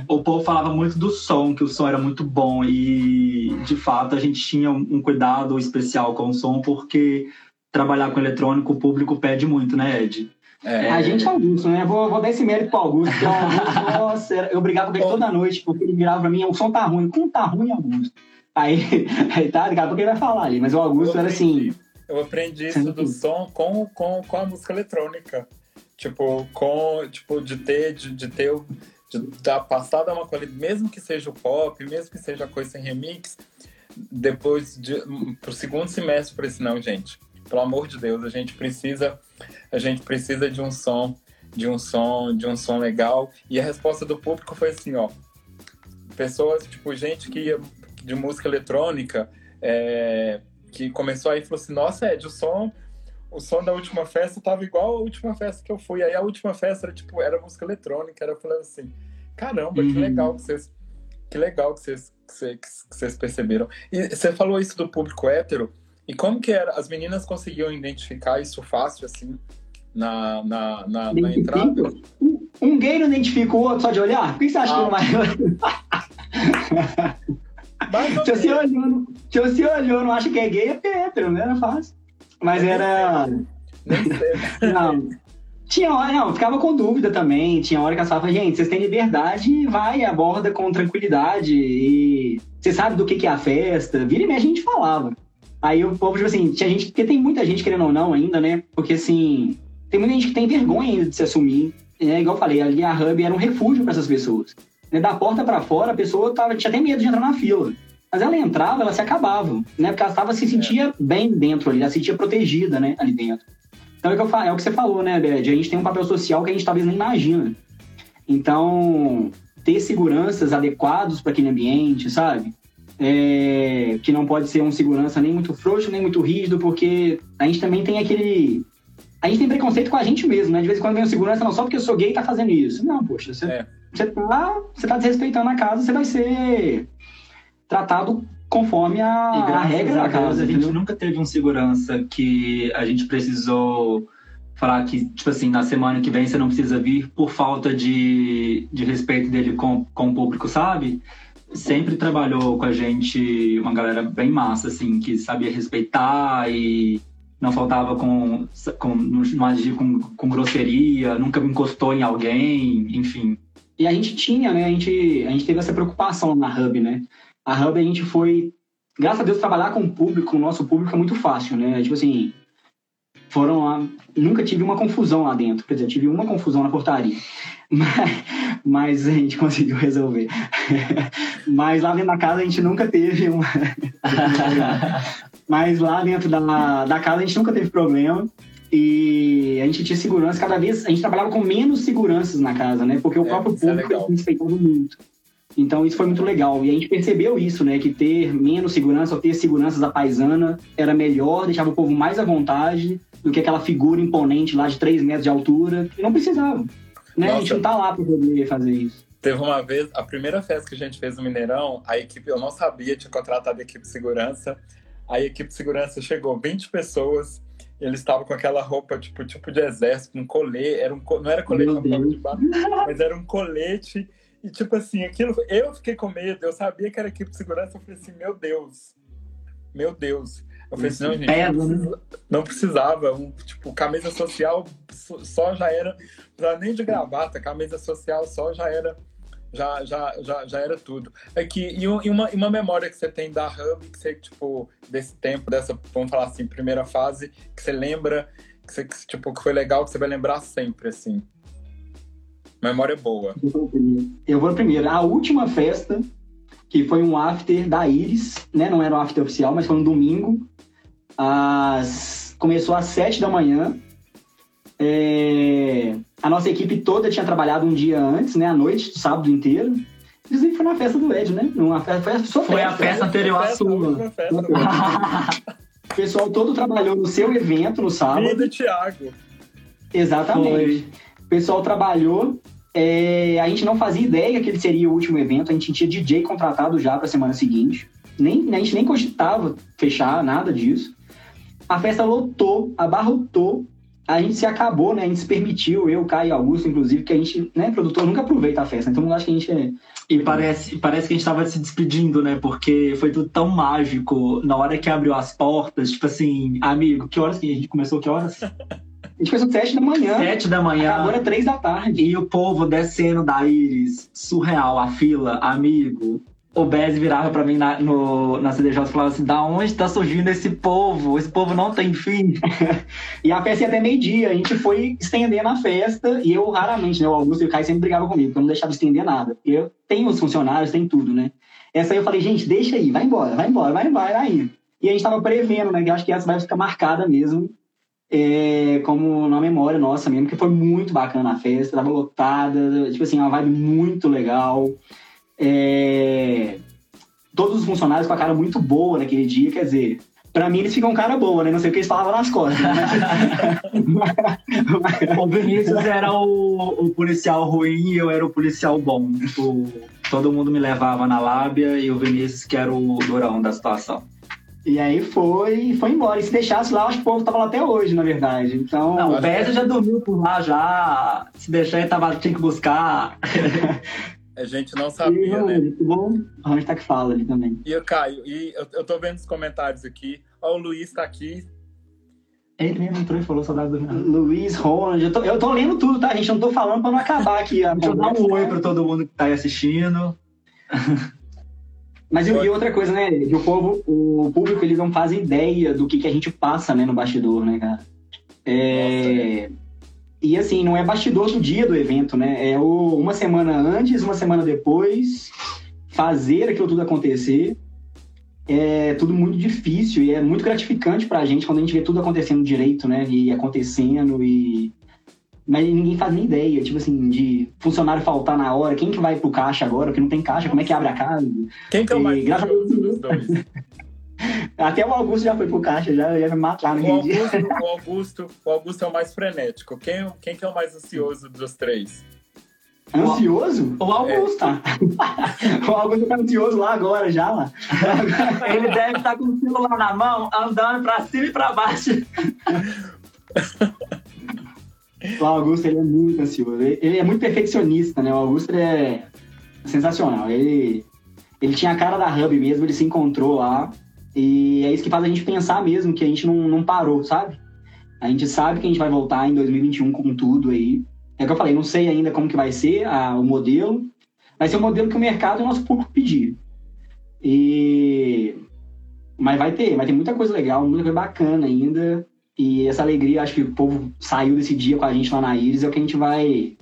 o, o povo falava muito do som, que o som era muito bom. E, de fato, a gente tinha um, cuidado especial com o som, porque trabalhar com eletrônico, o público pede muito, né, Ed? é, A gente é Augusto, né? Vou, vou dar esse mérito pro Augusto. porque o Augusto, nossa, eu brigava com ele toda noite, porque ele virava pra mim, o som tá ruim. Como tá ruim, Augusto? Aí, aí tá, daqui a pouco ele vai falar ali. Mas o Augusto era assim, Eu aprendi isso do som com, com, com a música eletrônica. Tipo, com, tipo de ter, de, de ter, de dar passada uma qualidade, mesmo que seja o pop, mesmo que seja coisa sem remix, depois de, pro segundo semestre, por isso não, gente. Pelo amor de Deus, a gente precisa, a gente precisa de um som, de um som, de um som legal. E a resposta do público foi assim, ó. Pessoas, tipo, gente que ia de música eletrônica, é, que começou aí e falou assim, nossa, Ed, o som, o som da última festa tava igual a última festa que eu fui. Aí a última festa era tipo, era música eletrônica, era falando assim, caramba, que Uhum. legal que vocês. Que legal que vocês, que vocês, que vocês perceberam. E você falou isso do público hétero, e como que era? As meninas conseguiam identificar isso fácil, assim, na, na, na, na entrada? identifica. Um gay não identifica o outro só de olhar? Por que você acha que Ah. não vai? Se você olhou, se você olhou não acha que é gay, é porque é hétero, né? Não é fácil. Mas era. Sei. Não. Tinha hora, não, eu ficava com dúvida também. Tinha hora que eu falava, gente, vocês têm liberdade, vai, aborda com tranquilidade. E você sabe do que, que é a festa. Vira e meia a gente falava. Aí o povo, tipo assim, tinha gente, porque tem muita gente querendo ou não ainda, né? Porque assim, tem muita gente que tem vergonha ainda de se assumir. É, igual eu falei, ali a Hub era um refúgio para essas pessoas. Né, Da porta para fora, a pessoa tava, tinha até medo de entrar na fila. Mas ela entrava, ela se acabava, né? Porque ela tava, se sentia bem dentro ali, ela se sentia protegida, né? Ali dentro. Então é o que, eu é o que você falou, né, Bed? A gente tem um papel social que a gente talvez nem imagina. Então, ter seguranças adequados para aquele ambiente, sabe? É, que não pode ser um segurança nem muito frouxo, nem muito rígido, porque a gente também tem aquele. A gente tem preconceito com a gente mesmo, né? De vez em quando vem um segurança, não só porque eu sou gay tá fazendo isso. Não, poxa, você, É. você, tá, você tá desrespeitando a casa, você vai ser tratado conforme a, E a regra a da casa. Deus, a gente nunca teve um segurança que a gente precisou falar que, tipo assim, na semana que vem você não precisa vir por falta de, de respeito dele com, com o público, sabe? Sempre trabalhou com a gente uma galera bem massa, assim, que sabia respeitar e não faltava com, com não agia com, com grosseria, nunca encostou em alguém, enfim. E a gente tinha, né? A gente, a gente teve essa preocupação na Hub, né? A Hub a gente foi, graças a Deus, trabalhar com o público, o nosso público é muito fácil, né? Tipo assim, foram lá, nunca tive uma confusão lá dentro, quer dizer, tive uma confusão na portaria, mas, mas a gente conseguiu resolver. mas lá dentro da casa a gente nunca teve uma. mas lá dentro da, da casa a gente nunca teve problema. E a gente tinha segurança cada vez, a gente trabalhava com menos seguranças na casa, né? Porque o É, próprio é público ele respeitava muito. Então isso foi muito legal. E a gente percebeu isso, né? Que ter menos segurança ou ter seguranças da paisana era melhor, deixava o povo mais à vontade do que aquela figura imponente lá de 3 metros de altura. E não precisava. Né? A gente não tá lá para poder fazer isso. Teve uma vez, a primeira festa que a gente fez no Mineirão, a equipe, eu não sabia, tinha contratado a equipe de segurança. A equipe de segurança chegou 20 pessoas, eles estavam com aquela roupa tipo, tipo de exército, um colete, era um, não era colete Deus. de baixo, mas era um colete. E tipo assim, aquilo, eu fiquei com medo, eu sabia que era equipe de segurança, eu falei assim, meu Deus, meu Deus. Eu falei assim, não, gente, Pesa, não, precisa- não precisava, um, tipo, camisa social só- já era, precisava nem de gravata, camisa social só já era já, já, já, já era tudo. Aqui, e, um- e uma, e uma memória que você tem da Hub, que você, tipo, desse tempo, dessa, vamos falar assim, primeira fase, que você lembra, que você, que, tipo, que foi legal, que você vai lembrar sempre, assim. Memória boa. Eu vou no primeiro. A última festa, que foi um after da Iris, né? Não era um after oficial, mas foi um domingo. Às... Começou às sete da manhã. É, A nossa equipe toda tinha trabalhado um dia antes, né? À noite, sábado inteiro. Inclusive foi na festa do Ed, né? Numa festa, foi a sua Foi a festa. festa anterior à Festa, a sua. festa. O pessoal todo trabalhou no seu evento no sábado. Vida, Thiago. Exatamente. O pessoal trabalhou. é, a gente não fazia ideia que ele seria o último evento. A gente tinha DJ contratado já para a semana seguinte. Nem, a gente nem cogitava fechar nada disso. A festa lotou, abarrotou. A gente se acabou, né? A gente se permitiu, eu, Caio e Augusto, inclusive, que a gente, né, produtor, nunca aproveita a festa. Então, eu acho que a gente é. E parece, parece que a gente tava se despedindo, né? Porque foi tudo tão mágico. Na hora que abriu as portas, tipo assim, amigo, que horas que a gente começou? Que horas? A gente começou às sete da manhã. Sete da manhã. Agora é três da tarde. E o povo descendo da Iris, surreal, a fila, amigo. O Bez virava pra mim na, no, na CDJ e falava assim: da onde tá surgindo esse povo? Esse povo não tem fim. E a festa ia até meio-dia. A gente foi estendendo a festa. E eu raramente, né? O Augusto e o Caio sempre brigavam comigo, porque eu não deixava estender nada. Eu tenho os funcionários, tem tudo, né? Essa aí eu falei, gente, deixa aí, vai embora, vai embora, vai embora, vai indo. E a gente tava prevendo, né? Que acho que essa vai ficar marcada mesmo. É, como na memória nossa mesmo, que foi muito bacana a festa, tava lotada, tipo assim, uma vibe muito legal. É, todos os funcionários com a cara muito boa naquele dia, quer dizer, pra mim eles ficam cara boa, né? Não sei o que eles falavam nas costas. Mas... O Vinícius era o, o policial ruim e eu era o policial bom. Tipo, todo mundo me levava na lábia e o Vinícius que era o durão da situação. E aí foi, foi embora. E se deixasse lá, acho que o povo tava lá até hoje, na verdade. Então, Não, o que- já dormiu por lá já. Se deixar, ele tava, tinha que buscar. A gente não e sabia, né? muito bom. O Ronald tá que fala ali também. E o Caio, e eu, eu tô vendo os comentários aqui. Ó, o Luiz tá aqui. Ele mesmo entrou e falou saudade do. Luiz, Ronald, eu tô, eu tô lendo tudo, tá, gente? Eu não tô falando pra não acabar aqui. Deixa eu dar um oi pra todo mundo que tá aí assistindo. Mas e, Pode. e outra coisa, né? Que o povo, o público, eles não fazem ideia do que, que a gente passa, né, no bastidor, né, cara? É... E assim, não é bastidor do dia do evento, né? É o, uma semana antes, uma semana depois, fazer aquilo tudo acontecer. É tudo muito difícil e é muito gratificante pra gente quando a gente vê tudo acontecendo direito, né? E acontecendo e mas ninguém faz nem ideia, tipo assim, de funcionário faltar na hora, quem que vai pro caixa agora, porque não tem caixa, como é que abre a casa? Quem que é o mais graças? Até o Augusto já foi pro caixa, já ia me matar O naquele dia. Augusto, o Augusto, o Augusto é o mais frenético. Quem, quem que é o mais ansioso dos três? Ansioso? O Augusto, tá? o Augusto tá ansioso lá agora, já lá. Ele deve estar com o celular na mão, andando pra cima e pra baixo. O Augusto, ele é muito ansioso. Ele, é muito perfeccionista, né? O Augusto é sensacional. Ele, ele tinha a cara da Hub mesmo, ele se encontrou lá. E é isso que faz a gente pensar mesmo que a gente não, não parou, sabe? A gente sabe que a gente vai voltar em 2021 com tudo aí. É o que eu falei, não sei ainda como que vai ser a- o modelo. Vai ser o modelo que o mercado e o nosso público pedir. E... Mas vai ter, vai ter muita coisa legal, muita coisa bacana ainda. E essa alegria, acho que o povo saiu desse dia com a gente lá na Iris, é o que a gente vai.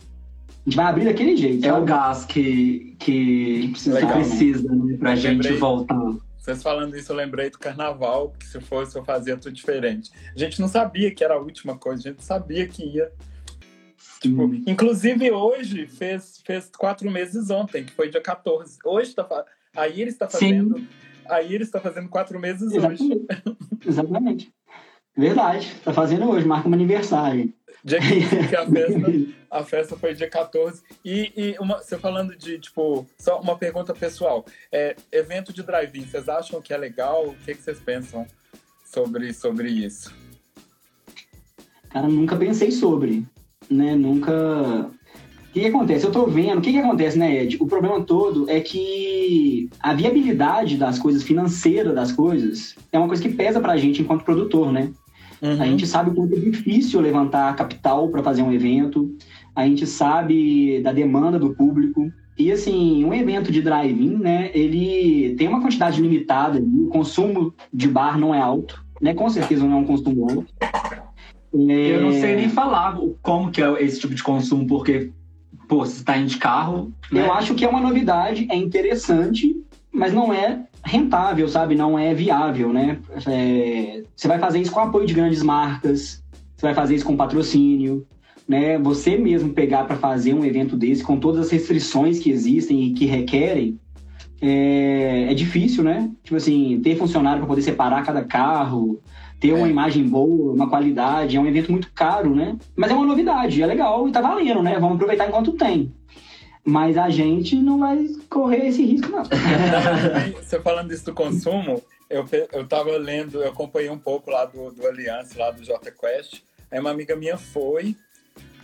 A gente vai abrir daquele jeito. É o sabe? gás que, que precisa, que né? precisa né, pra gente Lembrei. voltar. Vocês falando isso, eu lembrei do carnaval, que se fosse eu fazia tudo diferente. A gente não sabia que era a última coisa, a gente sabia que ia. Tipo, Hum. inclusive hoje fez, fez quatro meses ontem, que foi dia 14. Hoje tá a Iris está fazendo. A Iris está fazendo quatro meses hoje. Exatamente. Verdade. Tá fazendo hoje, marca um aniversário. Dia 15, que a festa, a festa foi dia 14. E, e uma, você falando de, tipo, só uma pergunta pessoal. É, evento de drive-in, vocês acham que é legal? O que, que vocês pensam sobre, sobre isso? Cara, nunca pensei sobre, né? Nunca. O que, que acontece? Eu tô vendo. O que, que acontece, né, Ed? O problema todo é que a viabilidade das coisas, financeira das coisas, é uma coisa que pesa pra gente enquanto produtor, né? A gente sabe o quanto é difícil levantar capital para fazer um evento. A gente sabe da demanda do público. E assim, um evento de drive-in, né? Ele tem uma quantidade limitada. O consumo de bar não é alto, né? Com certeza não é um consumo alto. É, Eu não sei nem falar como que é esse tipo de consumo, porque, pô, se tá indo de carro, né? Eu acho que é uma novidade, é interessante, mas não é rentável, sabe? Não é viável, né? É, você vai fazer isso com apoio de grandes marcas, você vai fazer isso com patrocínio, né? Você mesmo pegar para fazer um evento desse com todas as restrições que existem e que requerem, é, é difícil, né? Tipo assim, ter funcionário para poder separar cada carro, ter uma É. imagem boa, uma qualidade, é um evento muito caro, né? Mas é uma novidade, é legal e tá valendo, né? Vamos aproveitar enquanto tem. Mas a gente não vai correr esse risco, não. Você falando isso do consumo, eu, eu tava lendo, eu acompanhei um pouco lá do, do Aliança, lá do J Quest. Aí uma amiga minha foi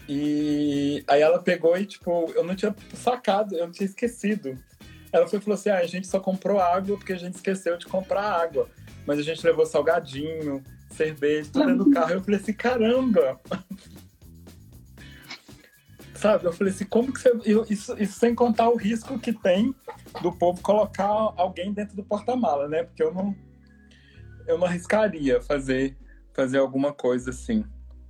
e aí ela pegou e, tipo, eu não tinha sacado, eu tinha esquecido. Ela foi e falou assim: ah, a gente só comprou água porque a gente esqueceu de comprar água. Mas a gente levou salgadinho, cerveja, tudo do carro. Eu falei assim: caramba! Sabe? Eu falei assim: como que você. eu- Isso, isso sem contar o risco que tem do povo colocar alguém dentro do porta-mala, né? Porque eu não. Eu não arriscaria fazer, fazer alguma coisa assim.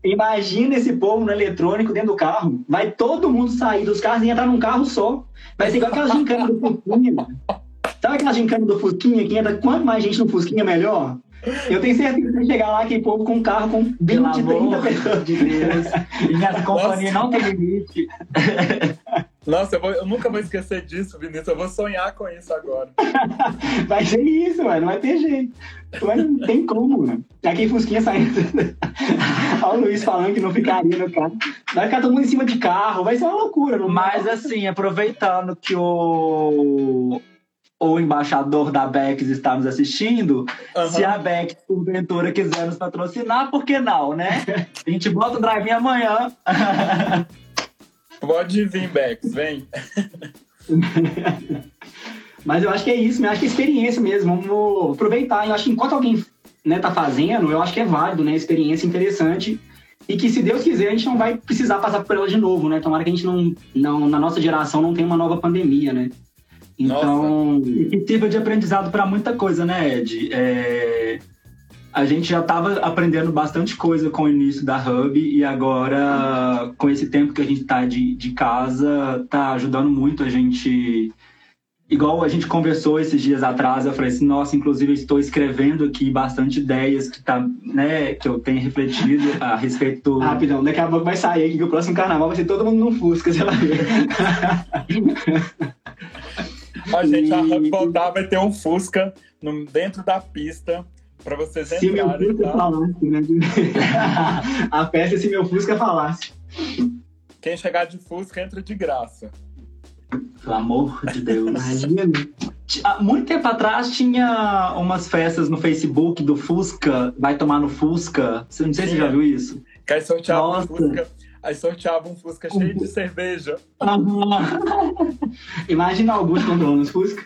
Imagina esse povo no eletrônico dentro do carro. Vai todo mundo sair dos carros e entrar num carro só. Vai ser igual aquelas gincanas do Fusquinha. Sabe aquelas gincanas do Fusquinha que entra quanto mais gente no Fusquinha, melhor? Eu tenho certeza que vai chegar lá aquele povo com um carro com 20, Pelo 30 amor pessoas. de Deus. E minha companhia não tem limite. Nossa, eu, vou- eu nunca vou esquecer disso, Vinícius. Eu vou sonhar com isso agora. Vai ser isso, mano. Não vai ter jeito. Mas não tem como, mano. Aquele Fusquinha saindo. Olha o Luiz falando que não ficaria no carro. Vai ficar todo mundo em cima de carro. Vai ser uma loucura. Não Mas assim, aproveitando que o, o embaixador da Bex está nos assistindo, Aham. se a Bex, porventura, quiser nos patrocinar, por que não, né? A gente bota o drive amanhã. Pode vir, Bex, vem. Mas eu acho que é isso, eu acho que é experiência mesmo. Vamos aproveitar. Eu acho que enquanto alguém né, tá fazendo, eu acho que é válido, né? Experiência interessante. E que se Deus quiser, a gente não vai precisar passar por ela de novo, né? Tomara que a gente não, não na nossa geração, não tenha uma nova pandemia, né? Então. E que sirva de aprendizado para muita coisa, né, Ed? É, A gente já estava aprendendo bastante coisa com o início da Hub e agora, com esse tempo que a gente está de, de casa, tá ajudando muito a gente igual a gente conversou esses dias atrás, eu falei assim, nossa, inclusive eu estou escrevendo aqui bastante ideias que, tá, né, que eu tenho refletido a respeito do... Rapidão, daqui a pouco vai sair aqui que o próximo carnaval vai ser todo mundo no Fusca, sei lá. a gente, a Hub voltar, vai ter um Fusca no, dentro da pista para vocês se entrarem. Se meu Fusca tá? falasse, né? a festa é se meu Fusca falasse. Quem chegar de Fusca entra de graça. Pelo amor de Deus. Imagina. Muito tempo atrás tinha umas festas no Facebook do Fusca, vai tomar no Fusca. Você não sei se você já viu isso. Que aí sorteava um Nossa. Fusca. Aí sorteava um Fusca cheio de cerveja. Imagina Augusto controlando os Fusca.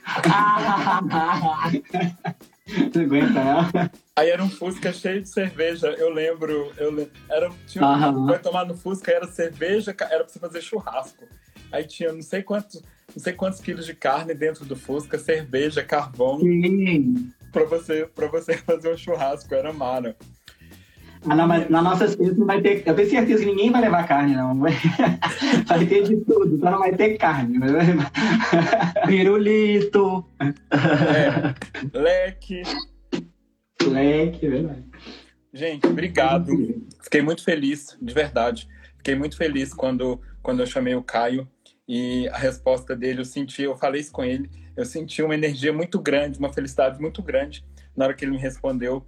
Não aguenta, né? Aí era um Fusca cheio de cerveja. Eu lembro, eu lembro. Era, tinha um vai tomar no Fusca, era cerveja, era pra você fazer churrasco. Aí tinha não sei quantos, não sei quantos quilos de carne dentro do Fusca, cerveja, carvão, Sim. pra você, pra você fazer um churrasco. Era mara. Ah, não, mas na nossa festa não vai ter. Eu tenho certeza que ninguém vai levar carne, não. Vai, ter de tudo, só não vai ter carne. Pirulito. É, leque. Leque, é verdade. Gente, obrigado. Fiquei muito feliz, de verdade. Fiquei muito feliz quando, quando eu chamei o Caio e a resposta dele, eu senti, eu falei isso com ele, eu senti uma energia muito grande, uma felicidade muito grande na hora que ele me respondeu,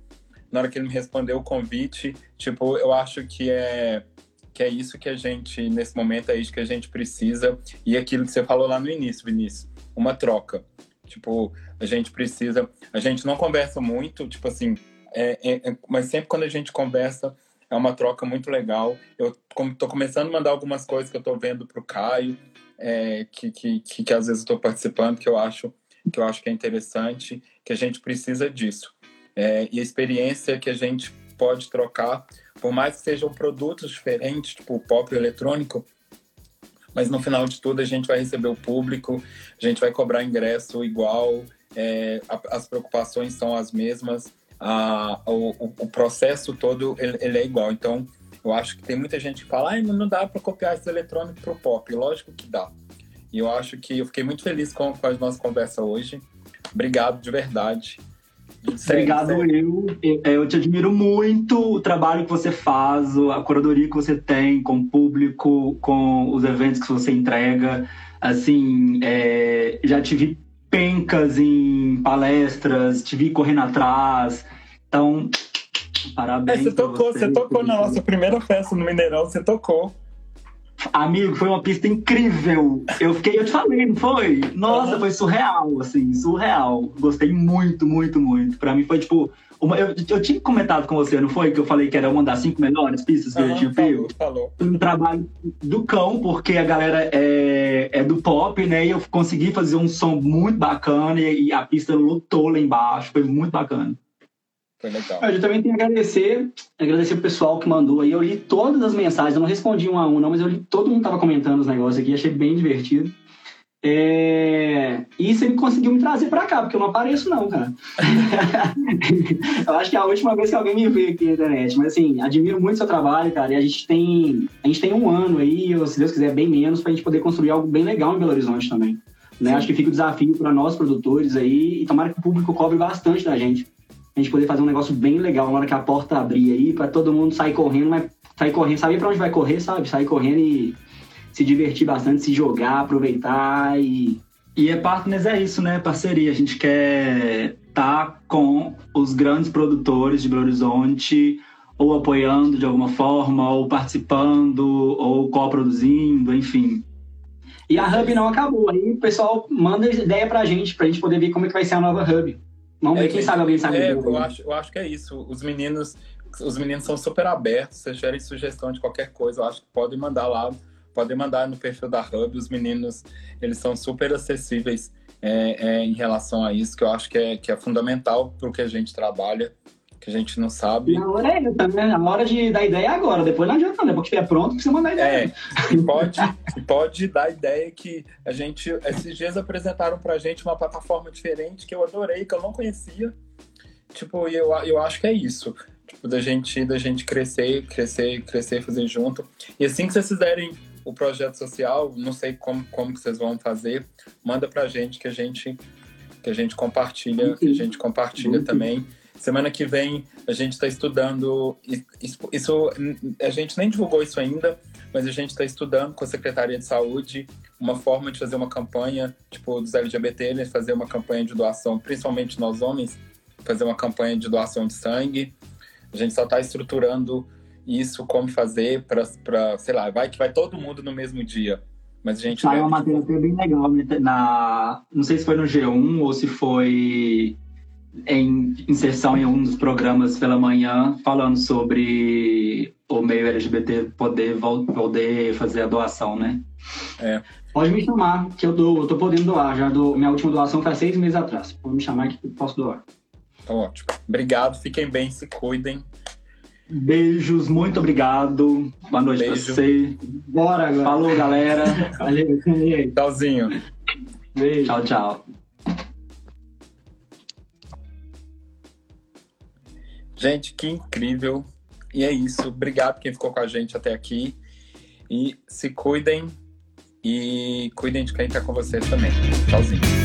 na hora que ele me respondeu o convite. Tipo, eu acho que é que é isso que a gente, nesse momento, é isso que a gente precisa. E aquilo que você falou lá no início, Vinícius, uma troca. Tipo, a gente precisa. A gente não conversa muito, tipo assim, é, é- é- mas sempre quando a gente conversa, é uma troca muito legal. Eu estou começando a mandar algumas coisas que eu estou vendo para o Caio, é, que, que, que, que às vezes estou participando, que eu acho que eu acho que é interessante, que a gente precisa disso. É, e a experiência que a gente pode trocar, por mais que sejam produtos diferentes, tipo o pop e o eletrônico, mas no final de tudo a gente vai receber o público, a gente vai cobrar ingresso igual, é, a- as preocupações são as mesmas, a- o, o- o processo todo ele, ele é igual. Então, eu acho que tem muita gente que fala, "Ai, não dá para copiar esse eletrônico pro pop. Lógico que dá. E eu acho que eu fiquei muito feliz com, com a nossa conversa hoje. Obrigado de verdade. Sério, Obrigado, sério. eu. É, Eu te admiro muito o trabalho que você faz, a curadoria que você tem com o público, com os eventos que você entrega. Assim, é, já te vi pencas em palestras, te vi correndo atrás. Então, É, parabéns. você pra tocou, você tocou na nossa primeira festa no Mineirão, você tocou. Amigo, foi uma pista incrível. Eu fiquei, eu te falei, não foi? Nossa, foi surreal, assim, surreal. Gostei muito, muito, muito. Pra mim foi tipo. Uma, eu, eu tinha comentado com você, não foi? Que eu falei que era uma das cinco melhores pistas que eu Aham, tinha falou, falou. Um trabalho do cão, porque a galera é, é do pop, né? E eu consegui fazer um som muito bacana e, e a pista lotou lá embaixo. Foi muito bacana. Foi legal. Eu também tenho que agradecer, agradecer o pessoal que mandou aí. Eu li todas as mensagens, eu não respondi um a um, não, mas eu li, todo mundo tava comentando os negócios aqui, achei bem divertido. É... E você conseguiu me trazer pra cá, porque eu não apareço, não, cara. eu acho que é a última vez que alguém me vê aqui na internet. Mas assim, admiro muito seu trabalho, cara. E a gente tem, a gente tem um ano aí, ou se Deus quiser, bem menos, pra gente poder construir algo bem legal em Belo Horizonte também. Né? Acho que fica o desafio para nós, produtores aí, e tomara que o público cobre bastante da gente a gente poder fazer um negócio bem legal na hora que a porta abrir aí, pra todo mundo sair correndo, mas sair correndo, saber pra onde vai correr, sabe? Sair correndo e se divertir bastante, se jogar, aproveitar e. E é Partners é isso, né? Parceria. A gente quer estar com os grandes produtores de Belo Horizonte, ou apoiando de alguma forma, ou participando, ou coproduzindo, enfim. E a Hub não acabou. Aí o pessoal manda ideia pra gente, pra gente poder ver como é que vai ser a nova Hub. Vamos ver, quem sabe alguém sabe. É, eu acho, eu acho que é isso. Os meninos, os meninos são super abertos. Se tiverem sugestão de qualquer coisa, eu acho que podem mandar lá, podem mandar no perfil da Hub. Os meninos, eles são super acessíveis é, é, em relação a isso, que eu acho que é, que é fundamental para o que a gente trabalha, que a gente não sabe. Na hora é essa, né? A hora de dar ideia é agora. Depois não adianta. Depois que estiver pronto, precisa mandar ideia. É, e pode, e pode dar a ideia que a gente, esses dias apresentaram pra gente uma plataforma diferente que eu adorei, que eu não conhecia. Tipo, eu, eu acho que é isso. Tipo, da gente, da gente crescer, crescer, crescer, fazer junto. E assim que vocês fizerem o projeto social, não sei como, como que vocês vão fazer, manda pra gente que a gente que a gente compartilha, que a gente compartilha também. Semana que vem a gente está estudando isso, a gente nem divulgou isso ainda, mas a gente está estudando com a Secretaria de Saúde uma forma de fazer uma campanha, tipo dos LGBT, né, fazer uma campanha de doação, principalmente nós homens, fazer uma campanha de doação de sangue. A gente só está estruturando isso, como fazer para, sei lá, vai que vai todo mundo no mesmo dia. Mas a gente. Saiu uma matéria até bem legal, né? na, não sei se foi no G1 ou se foi em inserção em um dos programas pela manhã, falando sobre o meio LGBT poder, poder fazer a doação, né? É. Pode me chamar, que eu, dou, eu tô podendo doar. Já dou, minha última doação foi seis meses atrás. Pode me chamar que eu posso doar. Tá ótimo. Obrigado, fiquem bem, se cuidem. Beijos, muito obrigado. Boa noite Beijo. pra você. Bora agora. Falou, galera. Valeu. Tchauzinho. Beijo. Tchau, tchau. Gente, que incrível. E é isso. Obrigado quem ficou com a gente até aqui. E se cuidem. E cuidem de quem tá com vocês também. Tchauzinho.